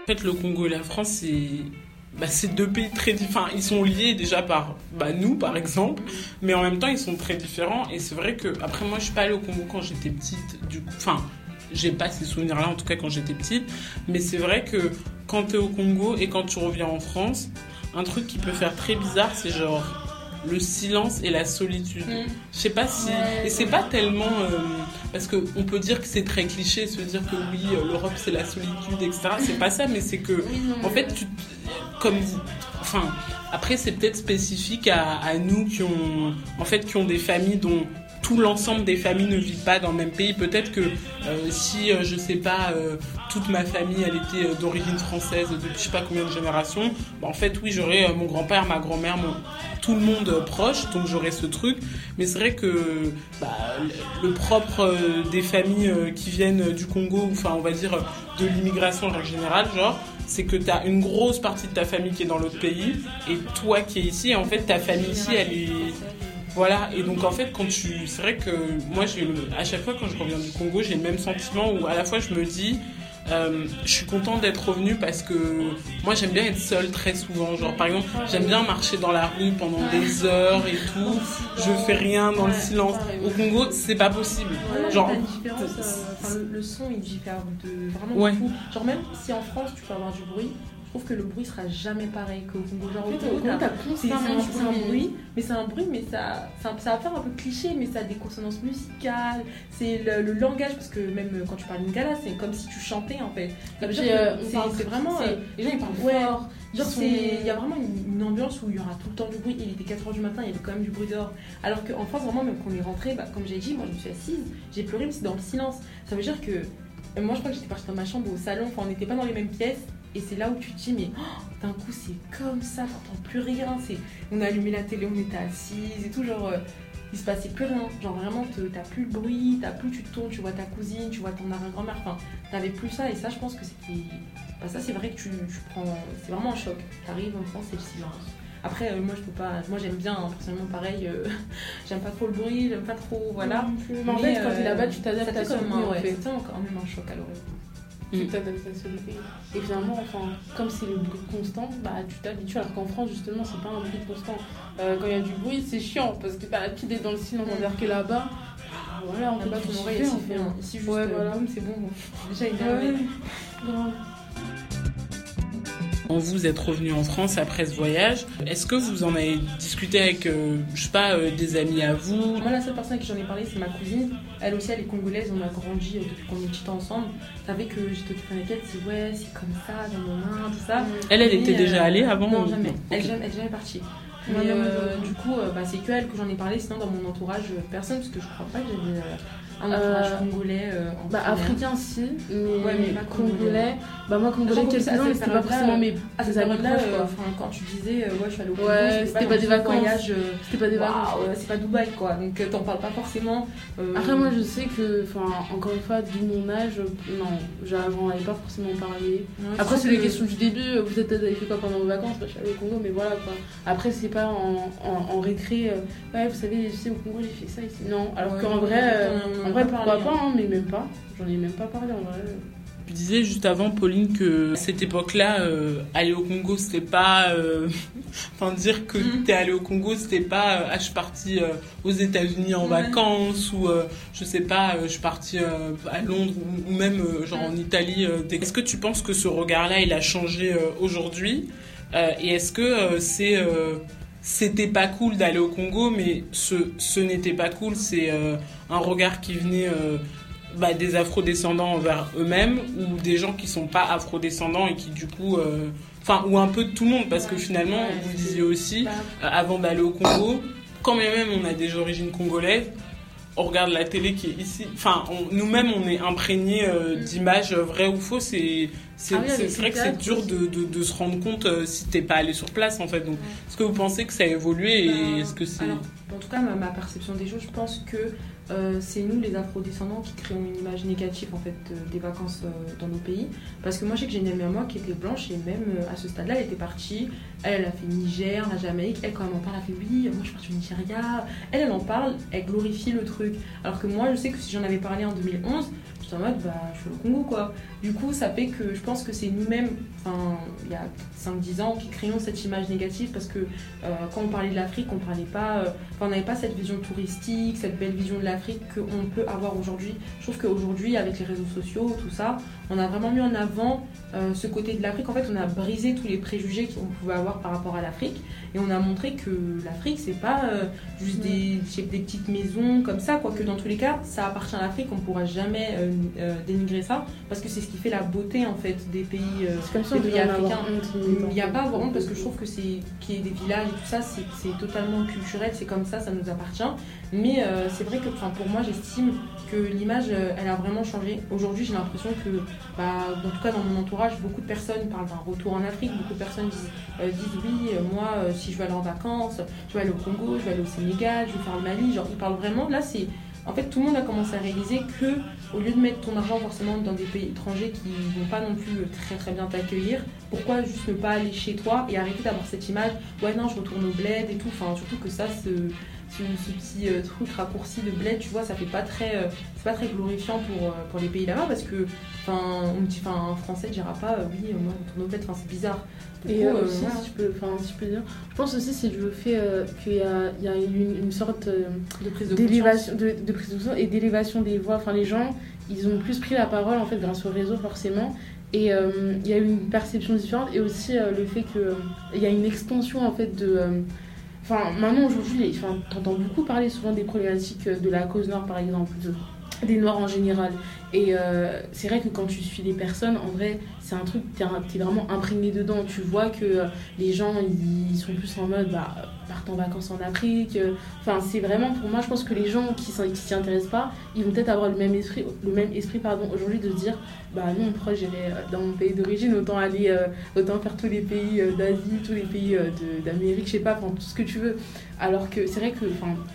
En fait, le Congo et la France, c'est bah, c'est deux pays très différents. Ils sont liés déjà par bah, nous, par exemple, mais en même temps, ils sont très différents. Et c'est vrai que, après, moi, je suis pas allée au Congo quand j'étais petite. Du coup, enfin, j'ai pas ces souvenirs-là, en tout cas, quand j'étais petite. Mais c'est vrai que quand tu es au Congo et quand tu reviens en France, un truc qui peut faire très bizarre, c'est genre le silence et la solitude. Mm. Je sais pas si. Ouais, et c'est pas tellement. euh, parce qu'on peut dire que c'est très cliché, se dire que oui, euh, l'Europe c'est la solitude, etc. C'est pas ça, mais c'est que. En fait, tu, comme enfin, après c'est peut-être spécifique à, à nous qui ont, en fait, qui ont des familles dont tout l'ensemble des familles ne vit pas dans le même pays. Peut-être que euh, si, euh, je sais pas, euh, toute ma famille, elle était d'origine française depuis je sais pas combien de générations, bah, en fait, oui, j'aurais mon grand-père, ma grand-mère, tout le monde proche, donc j'aurais ce truc. Mais c'est vrai que bah, le, propre des familles qui viennent du Congo, enfin, on va dire de l'immigration en règle générale, genre, c'est que tu as une grosse partie de ta famille qui est dans l'autre pays et toi qui es ici, en fait, ta famille ici, elle est. Voilà, et donc en fait, quand tu. C'est vrai que moi, à chaque fois quand je reviens du Congo, j'ai le même sentiment où à la fois je me dis. euh, je suis contente d'être revenue parce que moi j'aime bien être seule très souvent. Genre par exemple, j'aime bien marcher dans la rue pendant des heures et tout. Je fais rien dans le silence. Au Congo, c'est pas possible. Genre, euh, le, son il diffère de vraiment Ouais. Genre même si en France tu peux avoir du bruit, trouve que le bruit sera jamais pareil qu'au Congo. Genre En au Congo, c'est un, bruit, mais c'est un bruit, mais ça, ça, ça va faire un peu cliché, mais ça a des consonances musicales. C'est le, le langage, parce que même quand tu parles lingala, c'est comme si tu chantais en fait. Euh, c'est- vraiment. euh, Les gens ils parlent Ouais. fort. Genre, il y a vraiment une, une ambiance où il y aura tout le temps du bruit. Il était 4h du matin, il y avait quand même du bruit dehors. Alors qu'en France, vraiment, même quand on est rentré, bah, comme j'ai dit, moi je me suis assise, j'ai pleuré, mais c'est dans le silence. Ça veut dire que. euh, Moi, je crois que j'étais partie dans ma chambre au salon, enfin, on n'était pas dans les mêmes pièces. Et c'est là où tu te dis, mais oh, d'un coup, c'est comme ça, t'entends plus rien. C'est... On a allumé la télé, on était assises et tout, genre. euh, il se passait plus rien. Genre vraiment, t'as plus le bruit, t'as plus, tu te tournes, tu vois ta cousine, tu vois ton arrière-grand-mère. Enfin, t'avais plus ça. Et ça, je pense que c'était. Bah, ça, c'est vrai que tu, tu prends. C'est vraiment un choc. T'arrives en France, c'est le silence. Après, euh, moi, je peux pas. Moi, j'aime bien, hein, personnellement, pareil. euh, *laughs* j'aime pas trop le bruit, j'aime pas trop. Voilà. Mais en fait, quand t'es là-bas, tu t'adaptes à comme un, ouais, c'est quand même un choc à l'oreille. Tu t'adaptes à celui Et finalement, enfin, comme c'est le bruit constant, bah tu t'habitues. Alors qu'en France, justement, c'est pas un bruit constant. Euh, quand il y a du bruit, c'est chiant parce que t'as l'habitude d'être dans le silence. Mm. Alors que là-bas, bah, voilà, tu en s'y fait. fait. hein. Ici, juste, Ouais, euh, voilà. c'est bon. bon. Déjà, il est Vous êtes revenu en France après ce voyage. Est-ce que vous en avez discuté avec, euh, je sais pas, euh, des amis à vous? Moi, la seule personne à qui j'en ai parlé, c'est ma cousine. Elle aussi, elle est congolaise, on a grandi euh, depuis qu'on est petite ensemble. Savait que j'étais occupée avec elle, c'est ouais, c'est comme ça, dans mon main, tout ça. Elle, elle Mais, était déjà allée avant Non, jamais. Elle, jamais, elle jamais partie. Mais euh, du coup, bah, c'est que elle que j'en ai parlé. Sinon, dans mon entourage, personne, parce que je crois pas que j'avais un entourage Euh, congolais euh, en Bah, africain, si, mais, Ouais, mais pas congolais. congolais. Bah, moi, congolais, Sachant que quelques-uns, à cette mais c'était pas forcément mes des amis proches, quoi. enfin, quand tu disais, euh, ouais, je suis allée au Congo, Ouais, c'était pas des vacances. C'était pas des vacances. C'est pas Dubaï quoi, donc t'en parles pas forcément. Après, moi, je sais que, enfin, encore une fois, vu mon âge, non, j'en avais pas forcément parlé. Après, je c'est les que- questions du début. Vous êtes allé fait quoi pendant vos vacances? Je suis allée au Congo, mais voilà quoi. Après, c'est pas en, en, en récré. euh, ouais, vous savez, tu sais, au Congo, j'ai fait ça ici. Non, alors Ouais, qu'en vrai, euh, en vrai, pas pourquoi pas, hein, mais même pas. J'en ai même pas parlé en vrai. Tu disais juste avant, Pauline, que cette époque-là, euh, aller au Congo, c'était pas. euh, *laughs* Enfin, dire que Mhm. t'es allé au Congo, c'était pas. euh, ah, je suis partie euh, aux États-Unis en Ouais. vacances, ou euh, je sais pas, euh, je suis partie euh, à Londres, ou, ou même euh, genre en Italie. euh, des- Est-ce que tu penses que ce regard-là, il a changé euh, aujourd'hui Euh, Et est-ce que euh, c'est. C'était pas cool d'aller au Congo, mais ce, n'était pas cool, c'est euh, un regard qui venait euh, bah, des afrodescendants envers eux-mêmes ou des gens qui sont pas afrodescendants et qui du coup euh, enfin ou un peu de tout le monde. Parce que finalement vous disiez aussi avant d'aller au Congo quand même on a des origines congolaises on regarde la télé qui est ici enfin nous-mêmes on est imprégnés euh, Mm. d'images vraies ou fausses et c'est Ah oui, vrai que c'est dur de, de, de se rendre compte euh, si t'es pas allé sur place en fait donc Ouais. est-ce que vous pensez que ça a évolué et Ben, est-ce que c'est en tout cas, ma, ma perception des choses, je pense que euh, c'est nous, les afrodescendants, qui créons une image négative en fait euh, des vacances euh, dans nos pays. Parce que moi, je sais que j'ai une amie à moi qui était blanche et même à ce stade-là, elle était partie. Elle, elle a fait Niger, la Jamaïque. Elle, quand elle en parle, elle fait oui, moi je suis partie au Nigeria. Elle, elle en parle, elle glorifie le truc. Alors que moi, je sais que si j'en avais parlé en 2011, j'étais en mode, bah, je suis au Congo quoi. Du coup, ça fait que je pense que c'est nous-mêmes, enfin, il y a 5-10 ans, qui créons cette image négative parce que euh, quand on parlait de l'Afrique, on parlait pas, euh, on n'avait pas cette vision touristique, cette belle vision de l'Afrique qu'on peut avoir aujourd'hui. Je trouve qu'aujourd'hui, avec les réseaux sociaux, tout ça, on a vraiment mis en avant euh, ce côté de l'Afrique. En fait, on a brisé tous les préjugés qu'on pouvait avoir par rapport à l'Afrique et on a montré que l'Afrique, c'est pas juste des, des petites maisons comme ça, quoique dans tous les cas, ça appartient à l'Afrique, on pourra jamais dénigrer ça parce que c'est ce qui fait la beauté en fait des pays. Il n'y a pas honte parce que je trouve que c'est qu'il y ait des villages et tout ça, c'est totalement culturel, c'est comme ça, ça nous appartient. Mais euh, c'est vrai que pour moi, j'estime que l'image, euh, elle a vraiment changé. Aujourd'hui, j'ai l'impression que, bah, en tout cas dans mon entourage, beaucoup de personnes parlent d'un retour en Afrique, beaucoup de personnes disent, euh, disent oui, euh, moi, euh, si je veux aller en vacances, je vais aller au Congo, je vais aller au Sénégal, je vais faire le Mali. Genre, ils parlent vraiment, là, c'est. En fait, tout le monde a commencé à réaliser que, au lieu de mettre ton argent forcément dans des pays étrangers qui vont pas non plus très très bien t'accueillir, pourquoi juste ne pas aller chez toi et arrêter d'avoir cette image ouais non je retourne au bled et tout enfin surtout que ça ce, petit euh, truc raccourci de bled tu vois ça fait pas très euh, glorifiant pour, euh, pour les pays là-bas parce que enfin un français dira pas oui moi je retourne au bled c'est bizarre Et coup, euh, euh, aussi, si, je peux, si je peux dire, je pense aussi c'est le fait euh, qu'il y a, y a une, une sorte de prise de d'élévation de, de prise de conscience et d'élévation des voix. Enfin, les gens, ils ont plus pris la parole en fait grâce au réseau forcément. Et euh, il y a eu une perception différente et aussi euh, le fait que euh, il y a une extension en fait de. Enfin, maintenant aujourd'hui, t'entends beaucoup parler souvent des problématiques de la cause noire par exemple, de- des noirs en général. Et c'est vrai que quand tu suis les personnes, en vrai, c'est un truc, t'es t'es vraiment imprégné dedans. Tu vois que euh, les gens, ils sont plus en mode, bah, partent en vacances en Afrique. euh, Enfin, c'est vraiment pour moi, je pense que les gens qui s'y intéressent pas, ils vont peut-être avoir le même esprit, le même esprit pardon, aujourd'hui de se dire, bah non, pourquoi j'irai euh, dans mon pays d'origine, autant aller, euh, autant faire tous les pays euh, d'Asie, tous les pays euh, de- d'Amérique, je sais pas, enfin tout ce que tu veux. Alors que c'est vrai que,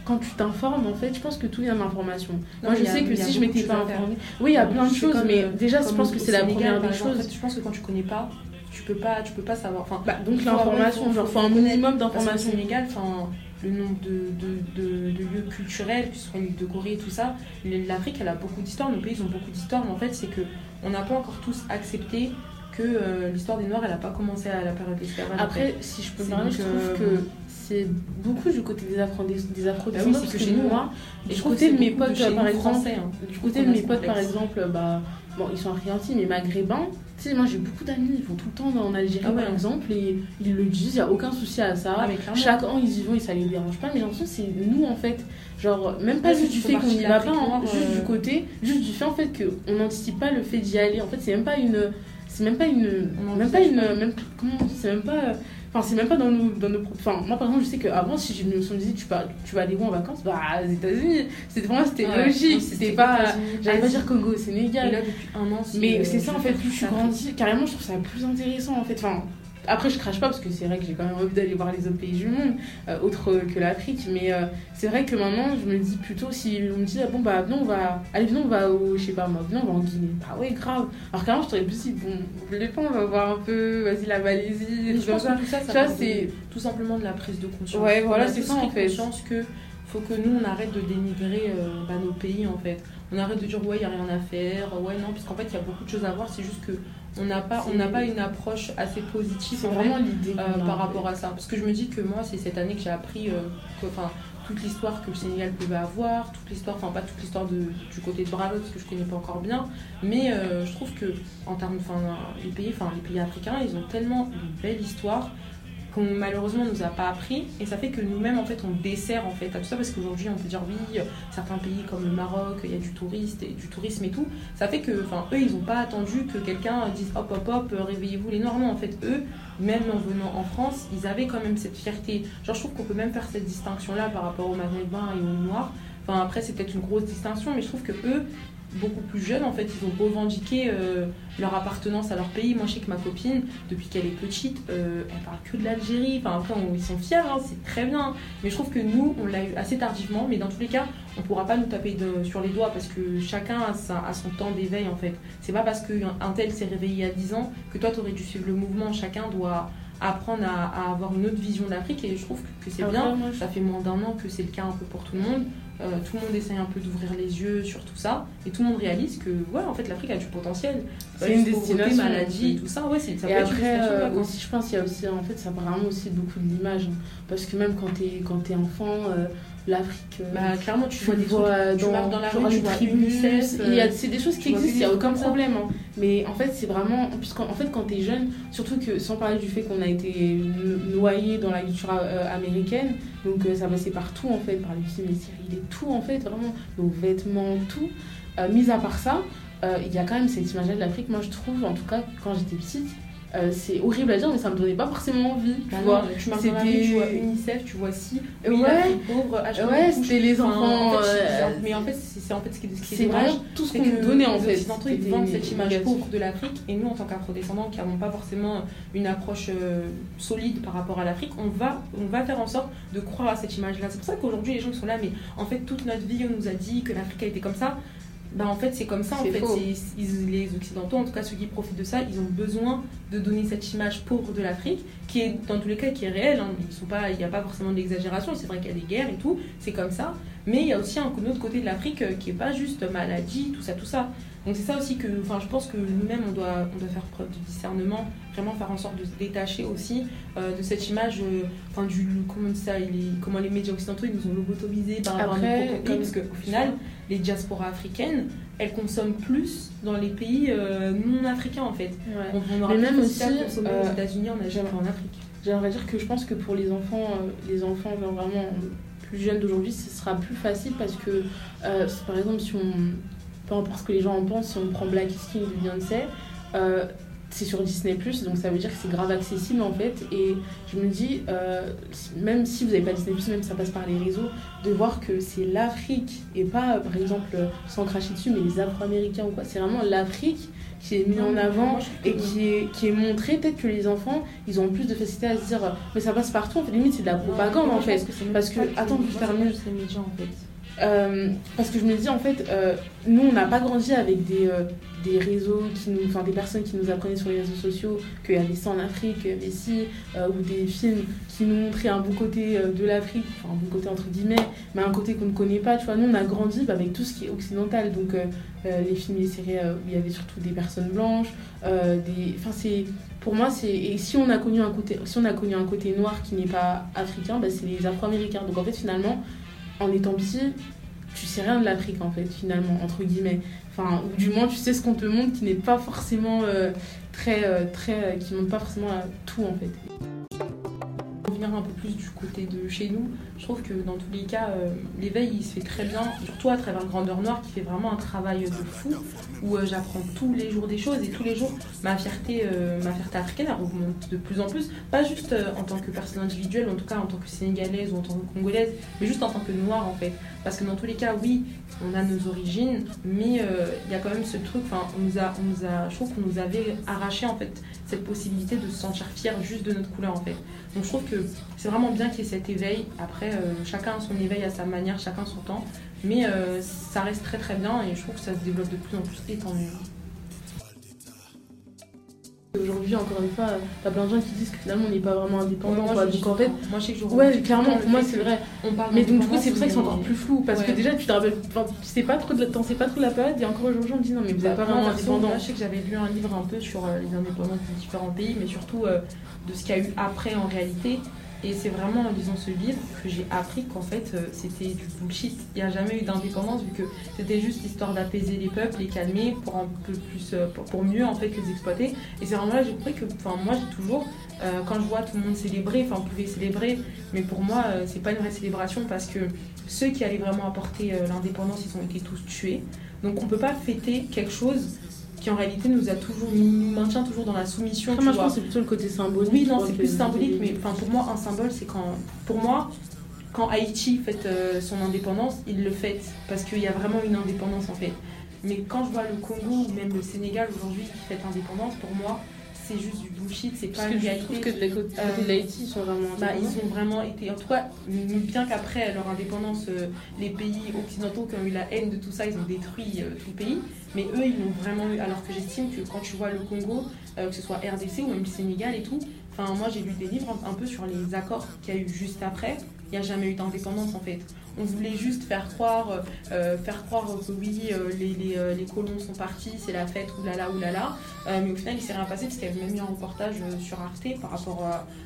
quand tu t'informes, en fait, je pense que tout vient de l'information. Moi, je sais que si je m'étais pas informée, oui, il y a plein de choses, mais déjà, je pense que c'est la première des choses. Pense que quand tu connais pas tu peux pas tu peux pas savoir enfin Bah, donc l'information, genre, faut un minimum d'informations. Sénégal, enfin, le nombre de, de, de, de lieux culturels, que ce soit de Gorée et tout ça, l'Afrique, elle a beaucoup d'histoires, nos pays ils ont beaucoup d'histoires, mais en fait, c'est que on n'a pas encore tous accepté que euh, l'histoire des Noirs, elle n'a pas commencé à la période d'esclavage. Après, si je peux permettre, je trouve euh, que c'est beaucoup du côté des afro des afro Bah oui, c'est que chez nous, moi, Et du côté de mes potes, par exemple, français, hein. du côté de mes potes, par exemple, bah, bon, ils sont africains mais maghrébins, Tu sais, moi j'ai beaucoup d'amis, ils vont tout le temps en Algérie Ah ouais. par exemple, et ils le disent, il n'y a aucun souci à ça. Ah. Chaque an ils y vont et ça les dérange pas, mais j'ai l'impression que c'est nous en fait. Genre, même pas juste du fait qu'on n'y va pas, hein, juste du côté, juste du fait en fait qu'on n'anticipe pas le fait d'y aller. En fait, c'est même pas une. C'est même pas une. Même pas une. Même, comment on dit C'est même pas. Enfin, c'est même pas dans nos, dans nos. Enfin, moi par exemple, je sais qu'avant, si je me suis dit, tu vas, tu vas aller où en vacances? Bah, aux États-Unis. C'était pour moi, c'était Ouais, logique. C'était pas. J'allais pas dire Congo, Et Sénégal. là, depuis un an, Mais euh, c'est ça je en fait, plus je ça. grandis, carrément je trouve ça plus intéressant en fait. Enfin, après je crache pas parce que c'est vrai que j'ai quand même envie d'aller voir les autres pays du monde, euh, autres que l'Afrique, mais euh, c'est vrai que maintenant je me dis plutôt si on me dit ah bon bah venons on va, allez venons on va au, je sais pas moi, venons on va en Guinée, bah ouais grave. Alors qu'avant je t'aurais plus dit bon, voulez pas on va voir un peu, vas-y la Malaisie, Mais je comme pense ça. que tout ça, ça de- c'est- tout simplement de la prise de conscience. Ouais, voilà, c'est ça, en fait. conscience que faut que nous, on arrête de dénigrer euh, bah, nos pays, en fait. On arrête de dire, ouais, il n'y a rien à faire, ouais, non, puisqu'en fait, il y a beaucoup de choses à voir, c'est juste que on n'a pas, on C'est- n'a pas une approche assez positive, C'est en fait, vraiment l'idée euh, par rapport à ça. Parce que je me dis que moi, c'est cette année que j'ai appris euh, que, toute l'histoire que le Sénégal pouvait avoir, toute l'histoire, enfin pas toute l'histoire de- du côté de Bravo parce que je connais pas encore bien, mais euh, je trouve que en termes, enfin les pays, enfin les pays africains, ils ont tellement une belle histoire malheureusement nous a pas appris. Et ça fait que nous-mêmes en fait on dessert en fait à tout ça. Parce qu'aujourd'hui on peut dire oui certains pays comme le Maroc il y a du touriste et du tourisme et tout. Ça fait que enfin eux ils ont pas attendu que quelqu'un dise hop hop hop euh, réveillez-vous les noirs non en fait eux même en venant en France ils avaient quand même cette fierté. Genre je trouve qu'on peut même faire cette distinction là par rapport aux maghrébins et aux noirs. Enfin après c'est peut-être une grosse distinction mais je trouve que eux beaucoup plus jeunes en fait ils ont revendiqué euh, leur appartenance à leur pays. Moi je sais que ma copine depuis qu'elle est petite euh, elle parle que de l'Algérie. Enfin après on- ils sont fiers hein, c'est très bien. Mais je trouve que nous on l'a eu assez tardivement. Mais dans tous les cas on pourra pas nous taper de- sur les doigts parce que chacun a, sa- a son temps d'éveil en fait. C'est pas parce qu'un un tel s'est réveillé a 10 ans que toi tu aurais dû suivre le mouvement. Chacun doit apprendre à, à avoir une autre vision de l'Afrique et je trouve que, que c'est bien. moi, je- ça fait moins d'un an que c'est le cas un peu pour tout le monde Euh, tout le monde essaye un peu d'ouvrir les yeux sur tout ça et tout le monde réalise que ouais en fait l'Afrique a du potentiel C'est une destination, maladie tout ça ouais c'est ça Et peut être une après, euh, aussi, je pense qu'il y a aussi, en fait, ça part vraiment aussi beaucoup de l'image. hein. Parce que même quand t'es quand t'es enfant, euh, l'Afrique. euh, bah clairement tu tu vois des vois trucs, tu dans, marches dans la rue tu vois UNICEF euh, c'est des choses tu qui existent, il n'y a aucun problème. hein. Mais en fait, c'est vraiment. Puisqu'en en fait, quand t'es jeune, surtout que sans parler du fait qu'on a été no- noyé dans la culture euh, américaine, donc euh, ça passait par tout en fait, par les films, les séries, les tout en fait, vraiment, nos vêtements, tout. Mis à part ça, il y a quand même cette image-là de l'Afrique, moi je trouve, en tout cas, quand j'étais petite, euh, c'est horrible à dire, mais ça me donnait pas forcément envie, tu Bah non, vois. tu marches dans la rue, tu vois UNICEF, tu vois si, oui, Ouais. l'Afrique pauvre, HPV, Ouais, c'était les Enfin, enfants. en fait, euh, mais en fait, c'est en fait ce qui, ce qui est c'est vraiment tout ce qu'on nous donnait en les fait. Occidentaux, ils vendent cette image pauvre de l'Afrique, et nous, en tant qu'afro-descendants, qui n'avons pas forcément une approche euh, solide par rapport à l'Afrique, on va, on va faire en sorte de croire à cette image-là. C'est pour ça qu'aujourd'hui, les gens sont là, mais en fait, toute notre vie, on nous a dit que l'Afrique a été comme ça. Bah, en fait, c'est comme ça. En fait, ils- les Occidentaux, en tout cas ceux qui profitent de ça, ils ont besoin de donner cette image pauvre de l'Afrique, qui est dans tous les cas qui est réelle. hein. Ils sont pas, il n'y a pas forcément de l'exagération. C'est vrai qu'il y a des guerres et tout, c'est comme ça. Mais il y a aussi un autre côté de l'Afrique euh, qui est pas juste maladie, tout ça, tout ça. Donc c'est ça aussi que, enfin, je pense que nous-mêmes on doit, on doit faire preuve de discernement, vraiment faire en sorte de se détacher aussi euh, de cette image, euh, enfin du comment ça, il est- comment les médias occidentaux ils nous ont lobotomisés par rapport à Après, notre propre pays, parce qu'au final, les diasporas africaines, elles consomment plus dans les pays euh, non africains en fait. Ouais. On, on aura Mais même aussi, consommer euh, aux États-Unis, en Afrique. J'aimerais dire que je pense que pour les enfants, euh, les enfants genre vraiment plus jeunes d'aujourd'hui, ce sera plus facile parce que, euh, par exemple, si on, peu importe ce que les gens en pensent, si on prend Black is King de Beyoncé, euh, c'est sur Disney donc ça veut dire que c'est grave accessible en fait. Et je me dis, euh, même si vous n'avez pas Disney même si ça passe par les réseaux, de voir que c'est l'Afrique et pas, par exemple, sans cracher dessus, mais les Afro-Américains ou quoi, c'est vraiment l'Afrique qui est mise en avant et qui est, qui est montré peut-être que les enfants ils ont plus de facilité à se dire mais ça passe partout en fait limite c'est de la propagande en fait même parce que- attends, je termine. pas juste les médias en fait. Euh, parce que je me dis en fait euh, nous on n'a pas grandi avec des, euh, des réseaux qui nous enfin des personnes qui nous apprenaient sur les réseaux sociaux qu'il y avait ça en Afrique qu'il y avait ci ou des films qui nous montraient un bon côté de l'Afrique enfin un bon côté entre guillemets mais un côté qu'on ne connaît pas tu vois. Nous on a grandi bah, avec tout ce qui est occidental. Donc les films les séries où il y avait surtout des personnes blanches enfin c'est pour moi c'est et si on a connu un côté si on a connu un côté noir qui n'est pas africain bah, c'est les afro-américains. Donc en fait finalement en étant petit tu sais rien de l'Afrique en fait, finalement, entre guillemets. Enfin, ou du moins, tu sais ce qu'on te montre qui n'est pas forcément euh, très. euh, très euh, qui montre pas forcément tout en fait. Un peu plus du côté de chez nous, je trouve que dans tous les cas, euh, l'éveil il se fait très bien, surtout à travers Grandeur Noire qui fait vraiment un travail de fou, où euh, j'apprends tous les jours des choses. Et tous les jours ma fierté, euh, ma fierté africaine elle augmente de plus en plus, pas juste en tant que personne individuelle, en tout cas en tant que sénégalaise ou en tant que congolaise, mais juste en tant que noire en fait. Parce que dans tous les cas, oui, on a nos origines, mais euh, il y a quand même ce truc, enfin, on nous a, on nous a, je trouve qu'on nous avait arraché en fait cette possibilité de se sentir fier juste de notre couleur en fait. Donc je trouve que c'est vraiment bien qu'il y ait cet éveil. Après, euh, chacun a son éveil à sa manière, chacun son temps, mais euh, ça reste très très bien et je trouve que ça se développe de plus en plus et tant mieux. Aujourd'hui, encore une fois, t'as plein de gens qui disent que finalement on n'est pas vraiment indépendant. moi, Donc en fait, moi je sais que je ouais, clairement, pour moi c'est vrai. on parle Mais donc du coup, c'est pour ça qu'ils sont encore plus flous. Parce que déjà, tu te rappelles, tu sais pas trop de t'en sais pas trop de la période. Et encore aujourd'hui, on me dit non, mais vous n'êtes pas vraiment indépendant. je sais que j'avais lu un livre un peu sur euh, les indépendances de différents pays, mais surtout euh, de ce qu'il y a eu après en réalité. Et c'est vraiment en lisant ce livre que j'ai appris qu'en fait euh, c'était du bullshit. Il n'y a jamais eu d'indépendance vu que c'était juste histoire d'apaiser les peuples, les calmer pour un peu plus, euh, pour, mieux en fait les exploiter. Et c'est vraiment là que j'ai compris que, enfin moi j'ai toujours, euh, quand je vois tout le monde célébrer, enfin on pouvait célébrer, mais pour moi c'est pas une vraie célébration parce que ceux qui allaient vraiment apporter l'indépendance ils ont été tous tués. Donc on peut pas fêter quelque chose qui en réalité nous a toujours nous maintient toujours dans la soumission. Tu moi, je pense c'est plutôt le côté symbolique. Oui, non, c'est plus symbolique, mais enfin pour moi un symbole c'est quand pour moi quand Haïti fête euh, son indépendance, il le fête parce qu'il y a vraiment une indépendance en fait. Mais quand je vois le Congo ou même le Sénégal aujourd'hui qui fête l'indépendance, pour moi c'est juste du bullshit, c'est pas une je réalité. trouve que de côté Euh, de l'Haïti, ils sont vraiment Bah, ils ont vraiment été, en tout cas, bien qu'après leur indépendance, euh, les pays occidentaux qui ont eu la haine de tout ça, ils ont détruit euh, tout le pays. Mais eux, ils l'ont vraiment eu. Alors que j'estime que quand tu vois le Congo, que ce soit RDC ou même le Sénégal et tout, enfin, moi j'ai lu des livres un, un peu sur les accords qu'il y a eu juste après. Il n'y a jamais eu d'indépendance en fait. On voulait juste faire croire, euh, faire croire que oui, euh, les, les, euh, les colons sont partis, c'est la fête, oulala, oulala. Euh, mais au final, il s'est rien passé parce qu'il y avait même eu un reportage euh, sur Arte par rapport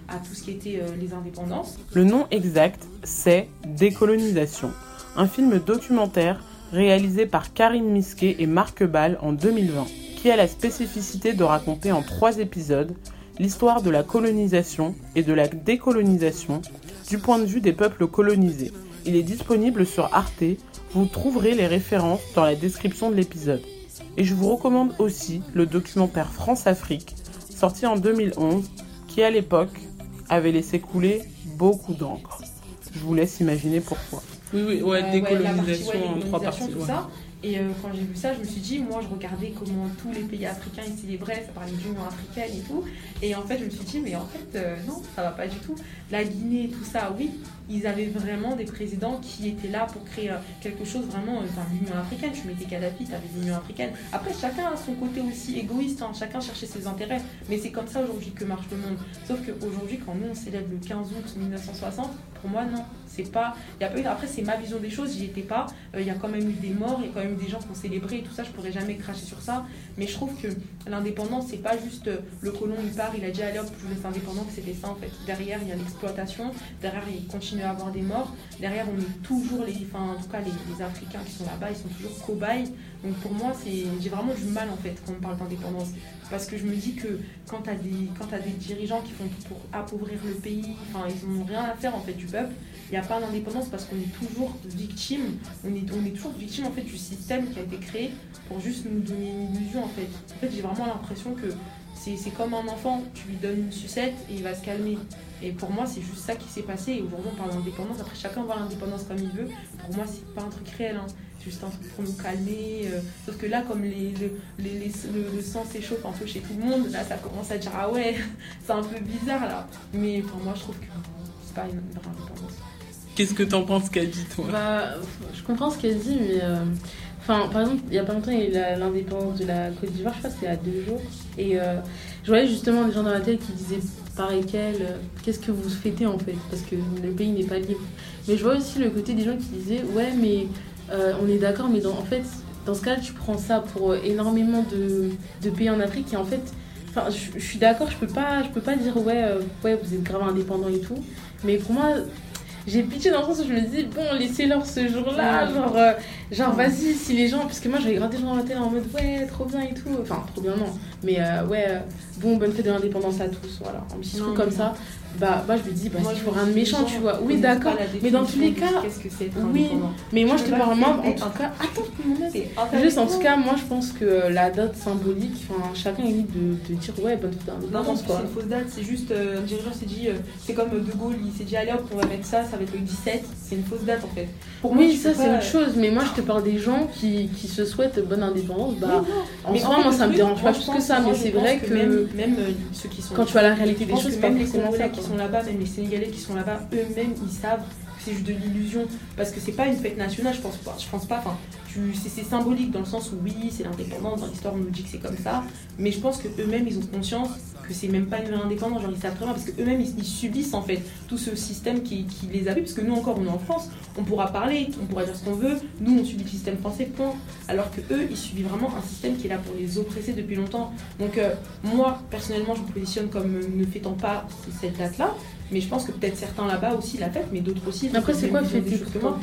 à, tout ce qui était euh, les indépendances. Le nom exact, c'est Décolonisation, un film documentaire réalisé par Karim Misquet et Marc Ball en 2020, qui a la spécificité de raconter en trois épisodes l'histoire de la colonisation et de la décolonisation du point de vue des peuples colonisés. Il est disponible sur Arte, vous trouverez les références dans la description de l'épisode. Et je vous recommande aussi le documentaire France-Afrique, sorti en 2011, qui à l'époque avait laissé couler beaucoup d'encre. Je vous laisse imaginer pourquoi. Oui, oui, ouais, Euh, ouais, décolonisation la partie, ouais, en trois parties. tout ouais. ça. Et euh, quand j'ai vu ça, je me suis dit, moi je regardais comment tous les pays africains ils célébraient, ça parlait d'union africaine et tout. Et en fait, je me suis dit, mais en fait, euh, non, ça va pas du tout. La Guinée, tout ça, oui, ils avaient vraiment des présidents qui étaient là pour créer euh, quelque chose vraiment, euh, enfin, l'Union africaine. Tu mettais Kadhafi, tu avais l'Union africaine. Après, chacun a son côté aussi égoïste, hein, chacun cherchait ses intérêts. Mais c'est comme ça aujourd'hui que marche le monde. Sauf qu'aujourd'hui, quand nous on célèbre le 15 août 1960, pour moi, non, c'est pas. Après, c'est ma vision des choses, j'y étais pas. Euh, Il y a quand même eu des morts, il y a quand même eu des gens qui ont célébré et tout ça, je pourrais jamais cracher sur ça. Mais je trouve que l'indépendance, c'est pas juste euh, le colon, il part, il a dit allez hop, je vous laisse indépendant, que c'était ça en fait. Derrière, il y a l'exploitation, derrière, il continue avoir des morts, derrière, on est toujours les. Enfin, en tout cas, les, Africains qui sont là-bas, ils sont toujours cobayes. Donc pour moi, c'est j'ai vraiment du mal en fait quand on parle d'indépendance. Parce que je me dis que quand tu as, des, t'as des dirigeants qui font tout pour appauvrir le pays, enfin, ils n'ont rien à faire en fait du peuple, il n'y a pas d'indépendance parce qu'on est toujours victime, on est, on est toujours victime en fait du système qui a été créé pour juste nous donner une illusion en fait. En fait, j'ai vraiment l'impression que c'est comme un enfant, tu lui donnes une sucette et il va se calmer. Et pour moi, c'est juste ça qui s'est passé. Et aujourd'hui, on parle d'indépendance. Après, chacun voit l'indépendance comme il veut. Pour moi, c'est pas un truc réel. hein. C'est juste un truc pour nous calmer. euh. Sauf que là, comme les, le, les- les- le, le sang s'échauffe un peu chez tout le monde, là, ça commence à dire Ah ouais, *laughs* c'est un peu bizarre là. Mais pour moi, je trouve que c'est pas une vraie indépendance. Qu'est-ce que t'en penses, Kadi, toi? Bah, je comprends ce qu'elle dit, mais. euh, Enfin, par exemple, il y a pas longtemps, il y a eu l'indépendance de la Côte d'Ivoire, je crois que c'était il y a deux jours. Et euh, je voyais justement des gens dans la tête qui disaient, pareil qu'elle, euh, qu'est-ce que vous fêtez en fait? Parce que le pays n'est pas libre. Mais je vois aussi le côté des gens qui disaient, ouais, mais euh, on est d'accord, mais dans, en fait, dans ce cas tu prends ça pour euh, énormément de, de pays en Afrique et en fait. Enfin, je, je suis d'accord, je peux pas, je peux pas dire ouais, euh, ouais, vous êtes grave indépendant et tout, mais pour moi, j'ai pitié dans le sens où je me dis, bon, laissez-leur ce jour-là, genre, euh, genre vas-y, si les gens, parce que moi j'avais regardé les gens dans la télé en mode, ouais, trop bien et tout, enfin, trop bien, non, mais euh, ouais, euh, bon, bonne fête de l'indépendance à tous, voilà, un petit Non, truc comme ça, bah, moi je me dis, bah, c'est pour un méchant, tu vois, oui, d'accord, mais dans tous les cas, que oui, mais moi je te parle, moi, en tout cas, attends, Juste en tout cas, moi je pense que la date symbolique, enfin chacun est libre de, dire ouais, bonne fête Non, non, c'est une fausse date, c'est juste, euh, un dirigeant s'est dit, euh, c'est comme De Gaulle, il s'est dit, allez hop, on va mettre ça, ça va être le 17, c'est une fausse date en fait. Pour Oui, ça c'est autre chose, mais moi je te parle des gens qui, qui se souhaitent bonne indépendance. Bah, en Mais soi, moi ça me dérange pas plus que ça, mais c'est vrai que Même, euh, ceux qui sont. quand tu vois la réalité des choses, pas forcément ça. Qui sont là-bas, même les Sénégalais qui sont là-bas, eux-mêmes, ils savent c'est juste de l'illusion. Parce que c'est pas une fête nationale, je pense pas. Je pense pas. Enfin, c'est, symbolique dans le sens où oui, c'est l'indépendance. Dans l'histoire, on nous dit que c'est comme ça. Mais je pense que eux-mêmes, ils ont conscience que c'est même pas une indépendance. Genre, ils savent très bien parce que eux-mêmes, ils, subissent en fait tout ce système qui, qui les a vus. Parce que nous encore, on est en France, on pourra parler, on pourra dire ce qu'on veut. Nous, on subit le système français, point. Alors que eux, ils subissent vraiment un système qui est là pour les oppresser depuis longtemps. Donc euh, moi, personnellement, je me positionne comme euh, ne fêtant pas cette date-là. Mais je pense que peut-être certains là-bas aussi la fêtent, mais d'autres aussi. Après, c'est quoi fêter pour moi.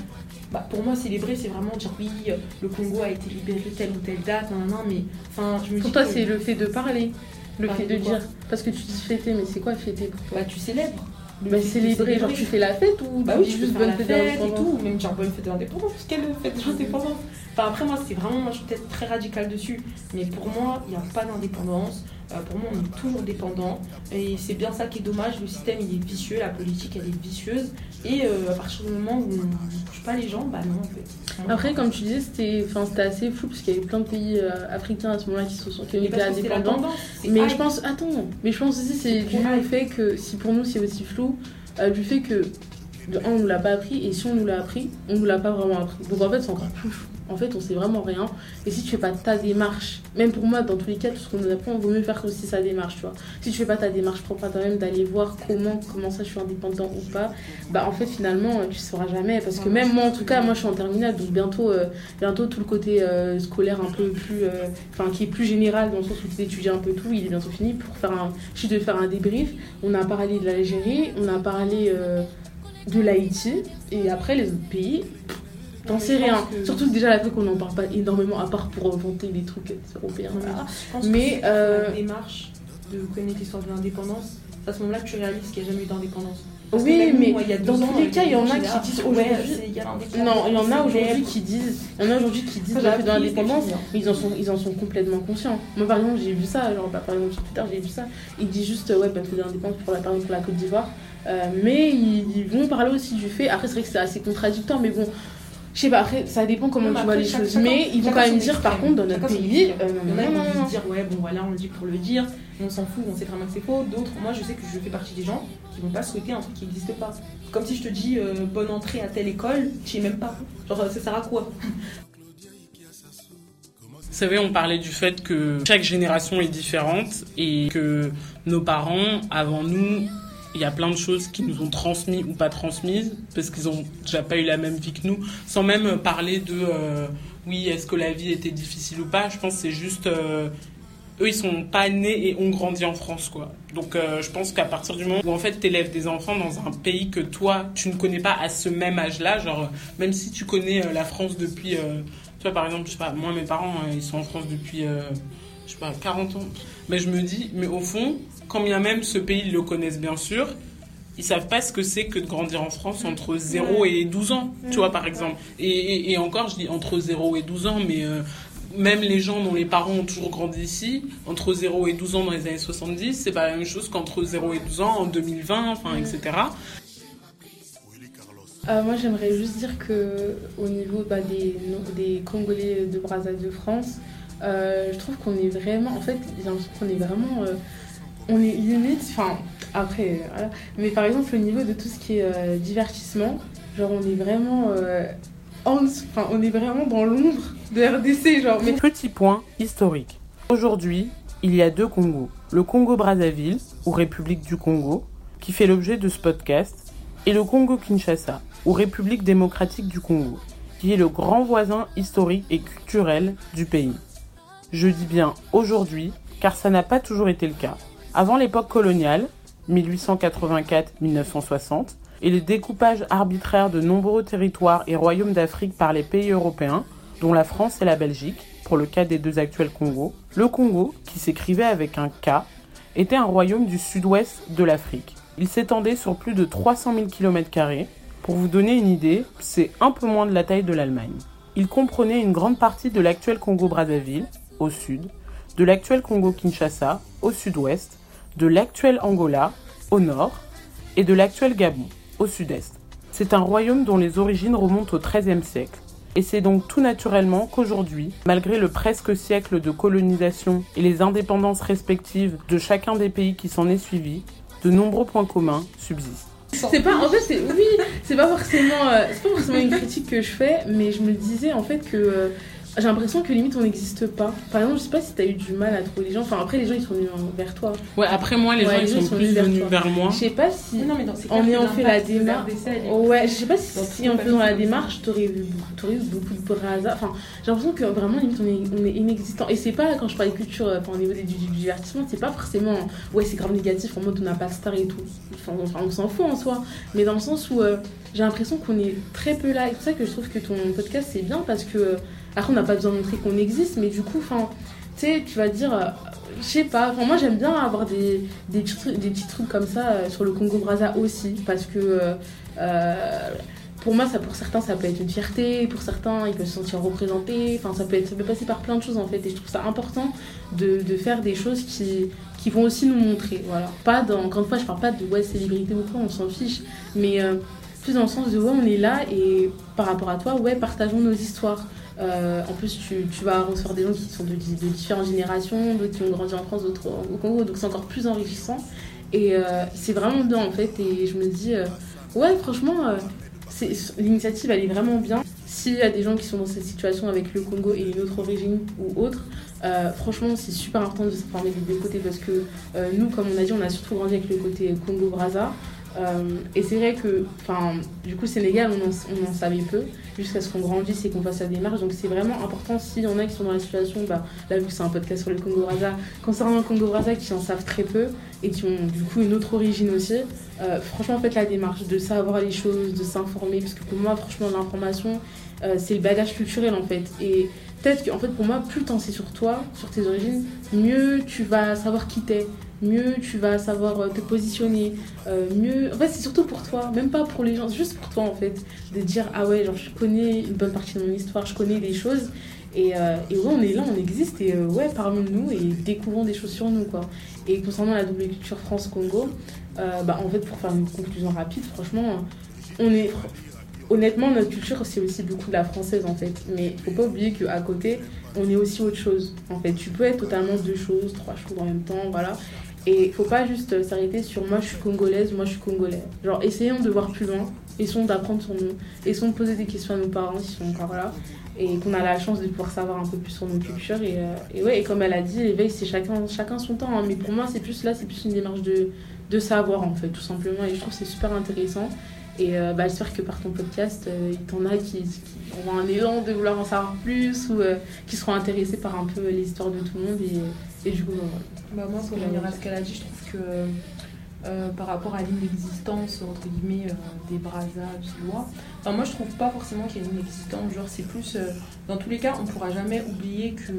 Bah, pour moi, célébrer, c'est vraiment dire oui, euh, le Congo a été libéré telle ou telle date, nan, nan, nan, mais enfin, je me Pour dis toi, que, c'est le fait de parler, le Parler fait de dire. Parce que tu dis fêter, mais c'est quoi fêter pour toi? Bah, tu célèbres. Bah, célébrer, genre tu fais la fête ou Bah tu oui, tu juste bonne fête fête et d'indépendance tout, même dire bonne fête de l'indépendance. Quelle fête de l'indépendance Enfin, après, moi, c'est vraiment, moi, je suis peut-être très radicale dessus, mais pour moi, il n'y a pas d'indépendance. Euh, pour moi, on est toujours dépendant. Et c'est bien ça qui est dommage. Le système, il est vicieux, la politique, elle est vicieuse. Et euh, à partir du moment où on ne touche pas les gens, bah non, en fait. Après, comme tu disais, c'était assez flou parce qu'il y avait plein de pays euh, africains à ce moment-là qui se sont qui la indépendants. Mais je pense, attends, mais je pense aussi c'est hype. fait que si pour nous c'est aussi flou, euh, du fait que de un on nous l'a pas appris et si on nous l'a appris, on nous l'a pas vraiment appris. Donc en fait c'est encore plus flou. En fait on sait vraiment rien. Et si tu fais pas ta démarche, même pour moi dans tous les cas tout ce qu'on nous apprend, il vaut mieux faire aussi sa démarche, tu vois. Si tu fais pas ta démarche propre à toi-même d'aller voir comment comment ça je suis indépendant ou pas, bah en fait finalement tu sauras jamais parce que même moi en tout cas moi je suis en terminale donc bientôt euh, bientôt tout le côté euh, scolaire un peu plus euh, enfin qui est plus général dans le sens où tu étudies un peu tout il est bientôt fini pour faire un je de faire un débrief on a parlé de l'Algérie on a parlé euh, de l'Haïti et après les autres pays t'en sais rien que- surtout que déjà l'Afrique on n'en parle pas énormément à part pour vanter les trucs européens voilà. je pense Mais, que euh, la démarche de connaître l'histoire de l'indépendance, c'est à ce moment-là que tu réalises qu'il n'y a jamais eu d'indépendance. Parce oui mais moi, il y a deux dans ans, tous les cas il y en a qui là, disent aujourd'hui l'indépendance, non il y en a aujourd'hui qui disent il y en a aujourd'hui qui disent de appris, l'indépendance. Mais ils en sont, ils en sont complètement conscients. Moi, par exemple, j'ai vu ça, genre, bah, par exemple, sur Twitter, j'ai vu ça. Ils disent juste, euh, ouais, bonne fête d'indépendance pour la, par exemple, pour la Côte d'Ivoire. Euh, mais ils, ils vont parler aussi du fait. Après, c'est vrai que c'est assez contradictoire, mais bon, je sais pas, après, ça dépend comment Non, tu vois les choses. mais ils vont quand même dire, par contre, dans notre pays, euh, Il y en a non, qui non, vont non, juste non. dire ouais bon voilà on le dit pour le dire, on s'en fout, on sait très bien que c'est faux. D'autres, moi je sais que je fais partie des gens qui vont pas souhaiter un truc qui n'existe pas. Comme si je te dis euh, bonne entrée à telle école, tu es même pas. Genre ça sert à quoi? Vous savez, on parlait du fait que chaque génération est différente et que nos parents, avant nous, il y a plein de choses qui nous ont transmis ou pas transmises parce qu'ils ont déjà pas eu la même vie que nous, sans même parler de euh, oui, est-ce que la vie était difficile ou pas. Je pense que c'est juste euh, eux, ils sont pas nés et ont grandi en France, quoi. Donc, euh, je pense qu'à partir du moment où en fait t'élèves des enfants dans un pays que toi tu ne connais pas à ce même âge-là, genre même si tu connais la France depuis tu vois, par exemple, je sais pas, moi, mes parents, ils sont en France depuis, je sais pas, 40 ans. Mais je me dis, mais au fond, quand bien même ce pays, ils le connaissent bien sûr, ils savent pas ce que c'est que de grandir en France entre 0 et 12 ans, tu vois, par exemple. Et, et, et encore, je dis entre 0 et 12 ans, mais euh, même les gens dont les parents ont toujours grandi ici, entre 0 et 12 ans dans les années 70, c'est pas la même chose qu'entre 0 et 12 ans en 2020, enfin, etc. Euh, moi, j'aimerais juste dire que au niveau bah, des, des Congolais de Brazzaville de France, euh, je trouve qu'on est vraiment, en fait, j'ai l'impression qu'on est vraiment, euh, on est limite, enfin, après, voilà. mais par exemple, au niveau de tout ce qui est euh, divertissement, genre, on est vraiment, euh, on est vraiment dans l'ombre de RDC, genre, mais Petit point historique. Aujourd'hui, il y a deux Congos. Le Congo-Brazzaville, ou République du Congo, qui fait l'objet de ce podcast, et le Congo-Kinshasa, ou République démocratique du Congo, qui est le grand voisin historique et culturel du pays. Je dis bien aujourd'hui, car ça n'a pas toujours été le cas. Avant l'époque coloniale, 1884-1960, et les découpages arbitraires de nombreux territoires et royaumes d'Afrique par les pays européens, dont la France et la Belgique, pour le cas des deux actuels Congos, le Congo, qui s'écrivait avec un K, était un royaume du sud-ouest de l'Afrique. Il s'étendait sur plus de 300 000 km. Pour vous donner une idée, c'est un peu moins de la taille de l'Allemagne. Il comprenait une grande partie de l'actuel Congo-Brazzaville, au sud, de l'actuel Congo-Kinshasa, au sud-ouest, de l'actuel Angola, au nord, et de l'actuel Gabon, au sud-est. C'est un royaume dont les origines remontent au XIIIe siècle. Et c'est donc tout naturellement qu'aujourd'hui, malgré le presque siècle de colonisation et les indépendances respectives de chacun des pays qui s'en est suivi, de nombreux points communs subsistent. C'est pas, en fait, oui, c'est pas forcément, euh, pas forcément une critique que je fais, mais je me disais en fait que euh, j'ai l'impression que limite on n'existe pas. Par exemple, je sais pas si t'as eu du mal à trouver les gens. Enfin, après, les gens ils sont venus vers toi. Ouais, après moi, les Ouais, gens ils sont, sont plus venus vers moi. Je sais pas si. Non, mais dans ces En ayant fait la démarche- Ouais, je sais pas si, si en faisant la démarche, t'aurais eu, t'aurais eu beaucoup de bras. Enfin, j'ai l'impression que vraiment, limite, on est, on est inexistant. Et c'est pas, quand je parle de culture, enfin, au niveau du, du divertissement, c'est pas forcément, ouais, c'est grave négatif, en mode on n'a pas de star et tout. Enfin, enfin, on s'en fout en soi. Mais dans le sens où euh, j'ai l'impression qu'on est très peu là. Et c'est pour ça que je trouve que ton podcast, c'est bien parce que, euh, après, on n'a pas besoin de montrer qu'on existe, mais du coup, enfin, tu sais, tu vas dire. euh, je sais pas, enfin, moi j'aime bien avoir des, des, petits trucs, comme ça euh, sur le Congo Brazza aussi, parce que euh, pour moi, ça, pour certains, ça peut être une fierté, pour certains, ils peuvent se sentir représentés, enfin, ça peut, être, ça peut passer par plein de choses en fait, et je trouve ça important de, faire des choses qui, qui vont aussi nous montrer, voilà. Pas dans, encore une fois, je parle pas de ouais, célébrité ou quoi, on s'en fiche, mais plus dans le sens de ouais, on est là, et par rapport à toi, ouais, partageons nos histoires. Euh, en plus, tu, vas recevoir des gens qui sont de, différentes générations, d'autres qui ont grandi en France, d'autres au Congo, donc c'est encore plus enrichissant. Et euh, c'est vraiment bien en fait. Et je me dis, euh, ouais, franchement, l'initiative elle est vraiment bien. S'il y a des gens qui sont dans cette situation avec le Congo et une autre origine ou autre, franchement, c'est super important de s'informer des deux côtés parce que nous, comme on a dit, on a surtout grandi avec le côté Congo-Braza. Euh, et c'est vrai que, du coup, Sénégal, on en, on en savait peu jusqu'à ce qu'on grandisse et qu'on fasse la démarche. Donc, c'est vraiment important s'il y en a qui sont dans la situation, bah, là, vu que c'est un podcast sur le Congo-Braza, concernant le Congo-Braza, qui en savent très peu et qui ont du coup une autre origine aussi, euh, franchement, faites la démarche de savoir les choses, de s'informer. Parce que pour moi, franchement, l'information, euh, c'est le bagage culturel en fait. Et peut-être que, en fait, pour moi, plus t'en sais sur toi, sur tes origines, mieux tu vas savoir qui t'es, mieux tu vas savoir euh, te positionner, euh, mieux. En fait, c'est surtout pour toi, même pas pour les gens, c'est juste pour toi en fait, de dire ah ouais, genre je connais une bonne partie de mon histoire, je connais des choses. Et, euh, et ouais, on est là, on existe, et ouais, parlons-nous et découvrons des choses sur nous, quoi. Et concernant la double culture France-Congo, bah, en fait, pour faire une conclusion rapide, franchement, on est. Honnêtement, notre culture, c'est aussi beaucoup de la française, en fait. Mais faut pas oublier qu'à côté, on est aussi autre chose. En fait, tu peux être totalement deux choses, trois choses en même temps, voilà. Et faut pas juste euh, s'arrêter sur moi je suis congolaise, moi je suis congolais. Genre, essayons de voir plus loin, essayons d'apprendre sur nous, essayons de poser des questions à nos parents s'ils sont encore là. Et qu'on a la chance de pouvoir savoir un peu plus sur nos cultures. Et, euh, et ouais, et comme elle a dit, l'éveil, c'est chacun, chacun son temps. hein. Mais pour moi, c'est plus là, c'est plus une démarche de, de savoir, en fait, tout simplement. Et je trouve que c'est super intéressant. Et euh, bah, j'espère que par ton podcast, euh, il t'en a qui, qui auront un élan de vouloir en savoir plus ou euh, qui seront intéressés par un peu l'histoire de tout le monde. Et, et du coup, bah, moi, pour revenir à ce a dit, je trouve que euh, par rapport à l'inexistence, entre guillemets, euh, des brasas chinois, enfin, moi je trouve pas forcément qu'il y ait une existence. Genre, c'est plus. euh, dans tous les cas, on pourra jamais oublier que.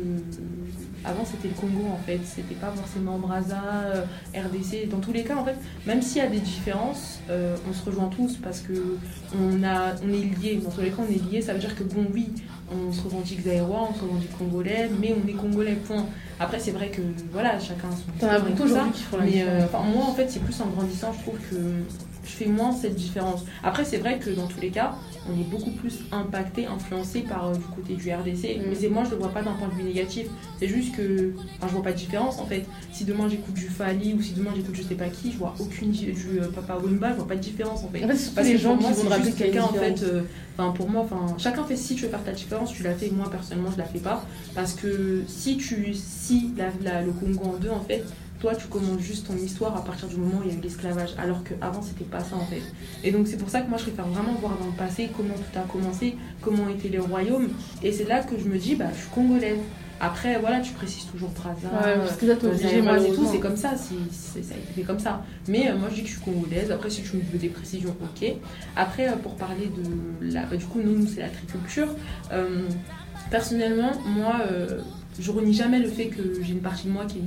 Avant, c'était le Congo en fait, c'était pas forcément euh, RDC. Dans tous les cas, en fait, même s'il y a des différences, on se rejoint tous parce que on, a, on est liés. Dans tous les cas, on est liés. Ça veut dire que, bon, oui, on se revendique zaïrois, on se revendique congolais, mais on est congolais, point. Après, c'est vrai que voilà, chacun a son T'en as histoire et beaucoup tout ça. aujourd'hui qui font la Mais euh, enfin, moi, en fait, c'est plus en grandissant, je trouve que je fais moins cette différence. Après, c'est vrai que dans tous les cas, on est beaucoup plus impacté, influencé par euh, du côté du RDC. Mm. Mais moi, je le vois pas d'un point de vue négatif. C'est juste que, enfin, je vois pas de différence en fait. Si demain j'écoute du Fali ou si demain j'écoute je sais pas qui, je vois aucune du euh, Papa Wemba, je vois pas de différence en fait. En fait, Parce les que gens moi, qui vont rappeler quelqu'un en fait. euh, Enfin, pour moi, enfin, chacun fait si tu veux faire ta différence, tu la fais. Moi, personnellement, je la fais pas. Parce que si tu si la, la- le Congo en deux, en fait, toi, tu commences juste ton histoire à partir du moment où il y a eu l'esclavage. Alors qu'avant, c'était pas ça, en fait. Et donc, c'est pour ça que moi, je préfère vraiment voir dans le passé comment tout a commencé, comment étaient les royaumes. Et c'est là que je me dis, bah, je suis congolaise. Après, voilà, tu précises toujours Brazza, Ouais, parce que là, t'es obligé, et tout, c'est comme ça, c'est, c'est- ça a été fait comme ça. Mais euh, moi, je dis que je suis congolaise. Après, si tu me veux des précisions, ok. Après, euh, pour parler de la. bah, du coup, nous, nous c'est l'agriculture. Euh, personnellement, moi, je renie jamais le fait que j'ai une partie de moi qui est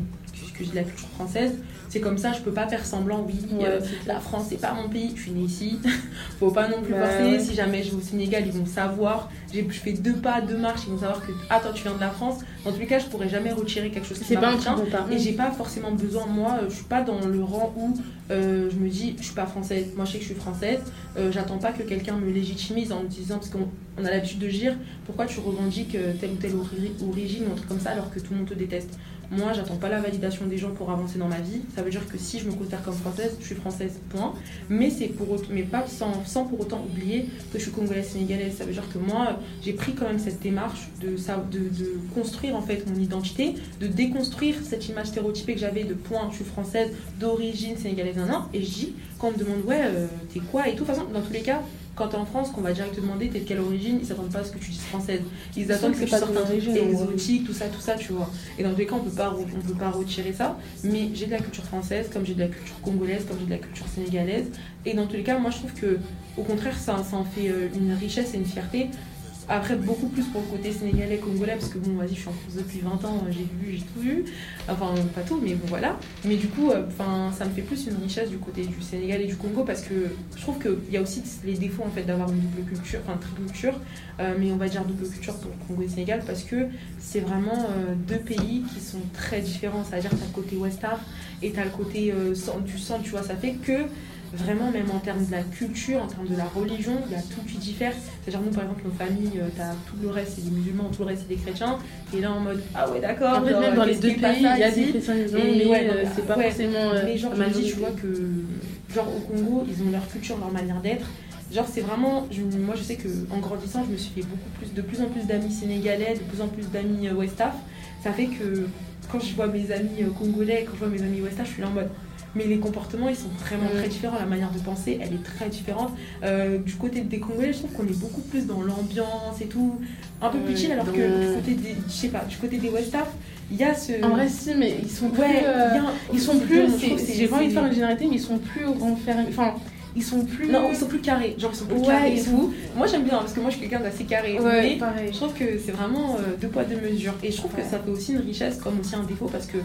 de la culture française. C'est comme ça, je peux pas faire semblant, oui. Ouais, euh, la France, c'est pas mon pays, je suis née ici. *laughs* Faut pas non plus Bah, forcer. ouais. Si jamais je vais au Sénégal, ils vont savoir. Je fais deux pas, deux marches, ils vont savoir que, ah, toi, tu viens de la France. Dans tous les cas, je pourrais jamais retirer quelque chose qui m'appartient. Et j'ai pas forcément besoin, moi, euh, je suis pas dans le rang où euh, je me dis, je suis pas française. Moi, je sais que je suis française. Euh, J'attends pas que quelqu'un me légitimise en me disant, parce qu'on on a l'habitude de dire, pourquoi tu revendiques telle ou telle ori- origine ou un truc comme ça alors que tout le monde te déteste. Moi, j'attends pas la validation des gens pour avancer dans ma vie. Ça veut dire que si je me considère comme française, je suis française, point. Mais c'est pour mais pas sans, sans pour autant oublier que je suis congolaise sénégalaise. Ça veut dire que moi, j'ai pris quand même cette démarche de, de, de construire en fait mon identité, de déconstruire cette image stéréotypée que j'avais de point, je suis française, d'origine sénégalaise, nan, nan. Et je dis, quand on me demande, ouais, euh, t'es quoi et tout, de toute façon, dans tous les cas, quand en France, qu'on va direct te demander t'es de quelle origine, ils s'attendent pas à ce que tu dises française. Ils attendent que que tu sortes un truc exotique, tout ça, tout ça, tu vois. Et dans tous les cas, on peut pas, on peut pas retirer ça. Mais j'ai de la culture française, comme j'ai de la culture congolaise, comme j'ai de la culture sénégalaise. Et dans tous les cas, moi, je trouve que, au contraire, ça, ça en fait euh, une richesse et une fierté. Après, beaucoup plus pour le côté sénégalais, congolais, parce que bon, vas-y, je suis en France depuis 20 ans, j'ai vu, j'ai tout vu. Enfin, pas tout, mais bon, voilà. Mais du coup, euh, ça me fait plus une richesse du côté du Sénégal et du Congo, parce que je trouve qu'il y a aussi les défauts, en fait, d'avoir une double culture, enfin, triple culture, euh, mais on va dire double culture pour le Congo et le Sénégal, parce que c'est vraiment euh, deux pays qui sont très différents. C'est-à-dire, t'as le côté Art et t'as le côté euh, du centre, tu vois, ça fait que vraiment même en termes de la culture, en termes de la religion, il y a tout qui diffère. C'est-à-dire nous par exemple nos familles, euh, t'as tout le reste c'est des musulmans, tout le reste c'est des chrétiens. Et là en mode ah ouais d'accord. En fait, même dans les deux pays, il y a des chrétiens Et mais ouais, euh, c'est pas ouais. forcément. mais genre, je dis, tu vois que, genre, au Congo, ils ont leur culture, leur manière d'être. Genre, c'est vraiment. je- moi, je sais qu'en grandissant, je me suis fait beaucoup plus, de plus en plus d'amis sénégalais, de plus en plus d'amis euh, Westaf. Ça fait que quand je vois mes amis euh, congolais, quand je vois mes amis Westaf, je suis là en mode. Mais les comportements, ils sont vraiment Mm. très différents. La manière de penser, elle est très différente. Euh, du côté des Congolais, je trouve qu'on est beaucoup plus dans l'ambiance et tout. Un peu plus chill, alors que du côté des. Je sais pas, du côté des Westaf, il y a ce. En vrai, si, mais ils sont plus. ouais, euh, un- Ils sont plus. J'ai pas envie de faire une généralité, mais ils sont plus renfermés. Enfin, ils sont plus. Non, ils sont plus carrés. Genre, ils sont plus Ouais, carrés et sont- tout. Moi, j'aime bien parce que moi, je suis quelqu'un d'assez carré. Ouais, Mais pareil. je trouve que c'est vraiment euh, deux poids, deux mesures. Et je trouve Ouais. que ça fait aussi une richesse comme aussi un défaut parce que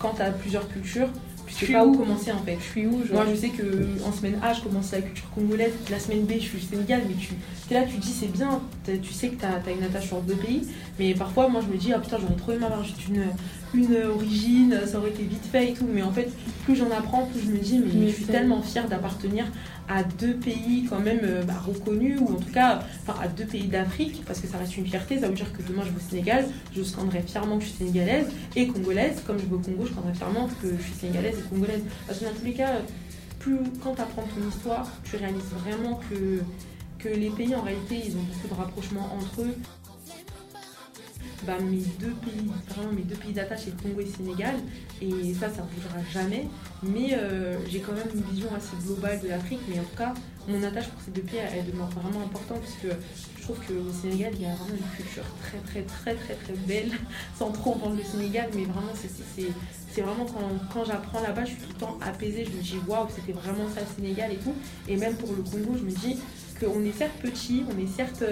quand tu as plusieurs cultures, tu sais pas où où commencer en fait. Je suis où, genre Moi, je sais que en semaine A, je commence la culture congolaise, la semaine B, je suis Sénégal, mais tu es là, tu te dis c'est bien, tu sais que tu as, une attache sur deux pays, mais parfois, moi, je me dis, ah putain, j'aurais trop aimé avoir juste une, une origine, ça aurait été vite fait et tout, mais en fait, plus j'en apprends, plus je me dis, mais, Mais je suis tellement fière d'appartenir à deux pays quand même euh, bah, reconnus, ou en tout cas, enfin, à deux pays d'Afrique, parce que ça reste une fierté, ça veut dire que demain, je vais au Sénégal, je scanderai fièrement que je suis sénégalaise et congolaise, comme je vais au Congo, je scanderai fièrement que je suis sénégalaise et congolaise. Parce que dans tous les cas, plus quand tu apprends ton histoire, tu réalises vraiment que, les pays en réalité ils ont beaucoup de rapprochements entre eux. Bah, mes deux pays, vraiment mes deux pays d'attache, c'est le Congo et le Sénégal, et ça, ça ne bougera jamais. Mais euh, j'ai quand même une vision assez globale de l'Afrique, mais en tout cas, mon attache pour ces deux pays, elle demeure vraiment importante, parce que je trouve qu'au Sénégal, il y a vraiment une culture très, très, très, très, très belle, *laughs* sans trop vendre le Sénégal, mais vraiment, c'est vraiment quand, quand j'apprends là-bas, je suis tout le temps apaisée, je me dis waouh, c'était vraiment ça le Sénégal et tout. Et même pour le Congo, je me dis qu'on est certes petit, on est certes,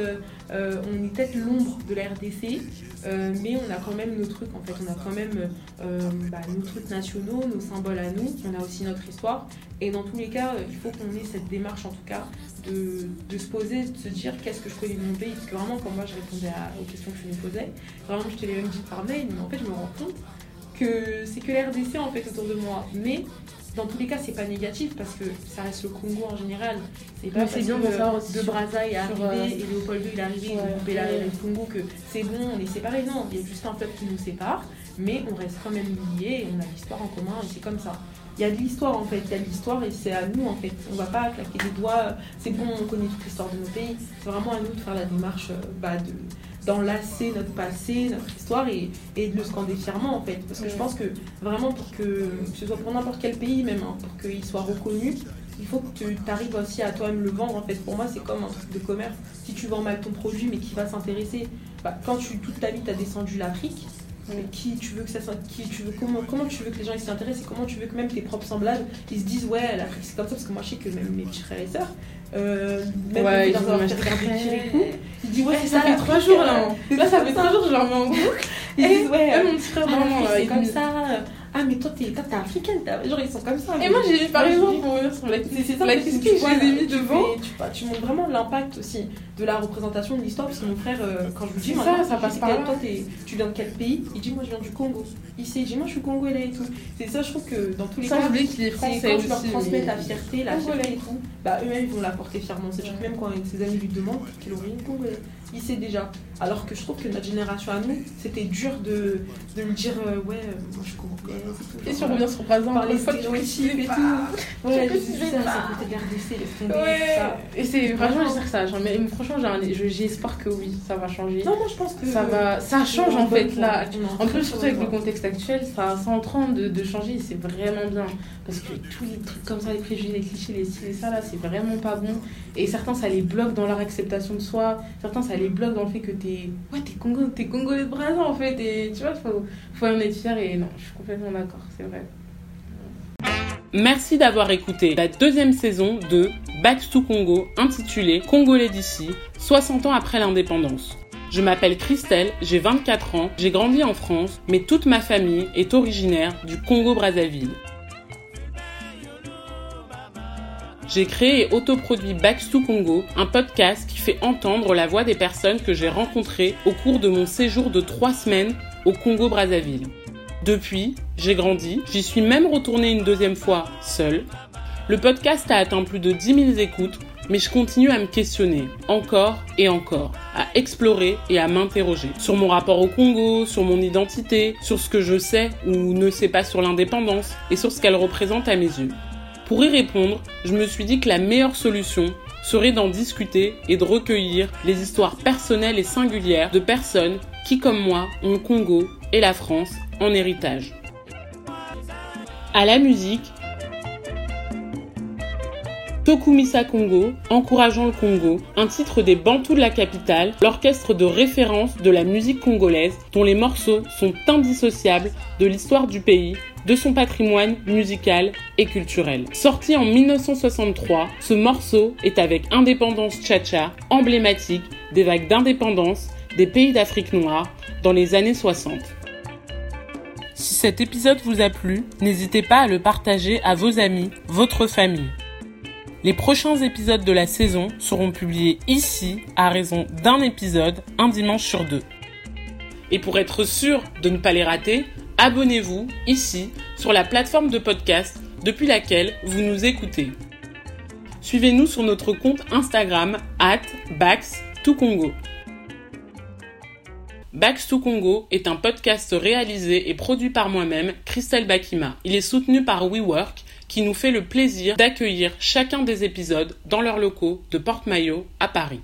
euh, on est peut-être l'ombre de la RDC, euh, mais on a quand même nos trucs en fait, on a quand même euh, bah, nos trucs nationaux, nos symboles à nous, on a aussi notre histoire. Et dans tous les cas, il faut qu'on ait cette démarche en tout cas de, se poser, de se dire qu'est-ce que je connais de mon pays. Parce que vraiment, quand moi je répondais aux questions que je me posais, vraiment je te l'ai même dit par mail, mais en fait je me rends compte que c'est que la RDC en fait autour de moi. Mais dans tous les cas, c'est pas négatif parce que ça reste le Congo en général. C'est pas c'est bien que de de sur- Brazza est arrivé euh, et Léopoldo il est arrivé, ils ont coupé la le Congo que c'est bon, on est séparés. Non, il y a juste un peuple qui nous sépare, mais on reste quand même liés et on a l'histoire en commun et c'est comme ça. Il y a de l'histoire en fait, il y a de l'histoire et c'est à nous en fait. On va pas claquer des doigts, c'est bon, on connaît toute l'histoire de nos pays. C'est vraiment à nous de faire la démarche euh, bah, de d'enlacer notre passé, notre histoire et, et de le scander fièrement en fait. Parce que je pense que vraiment pour que, que ce soit pour n'importe quel pays même, hein, pour qu'il soit reconnu, il faut que tu arrives aussi à toi-même le vendre en fait. Pour moi c'est comme un truc de commerce. Si tu vends mal ton produit mais qui va s'intéresser, bah, quand tu toute ta vie tu as descendu l'Afrique, qui tu veux que ça qui tu veux, comment, comment tu veux que les gens ils s'y intéressent et comment tu veux que même tes propres semblables ils se disent ouais l'Afrique c'est comme ça parce que moi je sais que même mes petits frères et sœurs euh, même Ouais, dans un Kirikou, ils disent ouais Ça ça fait trois jours euh, là. Là, ça fait trois *laughs* jours que je leur mets en boucle. Et ouais eux, euh, mon petit frère, vraiment, euh, il comme me- ça ah mais toi t'es toi, t'es africaine t'as- genre ils sont comme ça Et moi, j'ai par exemple, pour revenir sur la la question que je les ai mis tu devant. fais- tu, bah, tu montres vraiment l'impact aussi de la représentation de l'histoire parce que mon frère euh, quand je lui dis ça, ça passe par là. toi tu viens de quel pays? Il dit moi je viens du Congo. Ici il dit moi je suis congolais et tout. C'est ça je trouve que dans tous les Ça, cas qu'il est c'est français quand tu leur transmets ta fierté la Congolais. fierté et tout bah eux-mêmes ils vont la porter fièrement. C'est sûr que même quand ses amis lui demandent quelle origine congolais. Il sait déjà alors que je trouve que notre génération à nous c'était dur de, de lui dire euh, ouais euh, moi je congolaise et si on revient sur par exemple, tu stéréotypes et tout. Ouais, c'est ça, côté les fondés, Ouais. ça. Et c'est franchement, j'espère que ça. Mais franchement, j'espère que oui, ça va changer. Non, moi je pense que Ça va, ça change en fait là. En plus, surtout avec le contexte actuel, ça, c'est en train de, de changer c'est vraiment bien. Parce que tous les trucs comme ça, les préjugés, les clichés, les styles et ça, là, c'est vraiment pas bon. Et certains, ça les bloque dans leur acceptation de soi. Certains, ça les bloque dans le fait que t'es ouais, t'es Congo, t'es congolais de Brazza en fait. Et tu vois, faut, faut en être fier. Et non, je suis complètement d'accord, c'est vrai. Merci d'avoir écouté la deuxième saison de Back to Congo intitulée Congolais d'ici, 60 ans après l'indépendance. Je m'appelle Christelle, j'ai 24 ans, j'ai grandi en France, mais toute ma famille est originaire du Congo-Brazzaville. J'ai créé et autoproduit Back to Congo, un podcast qui fait entendre la voix des personnes que j'ai rencontrées au cours de mon séjour de trois semaines au Congo-Brazzaville. Depuis, j'ai grandi, j'y suis même retournée une deuxième fois seule. Le podcast a atteint plus de 10 000 écoutes, mais je continue à me questionner, encore et encore, à explorer et à m'interroger sur mon rapport au Congo, sur mon identité, sur ce que je sais ou ne sais pas sur l'indépendance et sur ce qu'elle représente à mes yeux. Pour y répondre, je me suis dit que la meilleure solution serait d'en discuter et de recueillir les histoires personnelles et singulières de personnes qui, comme moi, ont le Congo et la France en héritage. À la musique, Tokumisa Congo, Encourageant le Congo, un titre des Bantous de la capitale, l'orchestre de référence de la musique congolaise dont les morceaux sont indissociables de l'histoire du pays, de son patrimoine musical et culturel. Sorti en 1963, ce morceau est avec Indépendance Cha-Cha, emblématique des vagues d'indépendance des pays d'Afrique noire dans les années 60. Si cet épisode vous a plu, n'hésitez pas à le partager à vos amis, votre famille. Les prochains épisodes de la saison seront publiés ici à raison d'un épisode un dimanche sur deux. Et pour être sûr de ne pas les rater, abonnez-vous ici sur la plateforme de podcast depuis laquelle vous nous écoutez. Suivez-nous sur notre compte Instagram at Bax2Congo. Bax to Congo est un podcast réalisé et produit par moi-même, Christelle Bakima. Il est soutenu par WeWork, qui nous fait le plaisir d'accueillir chacun des épisodes dans leurs locaux de Porte-Maillot à Paris.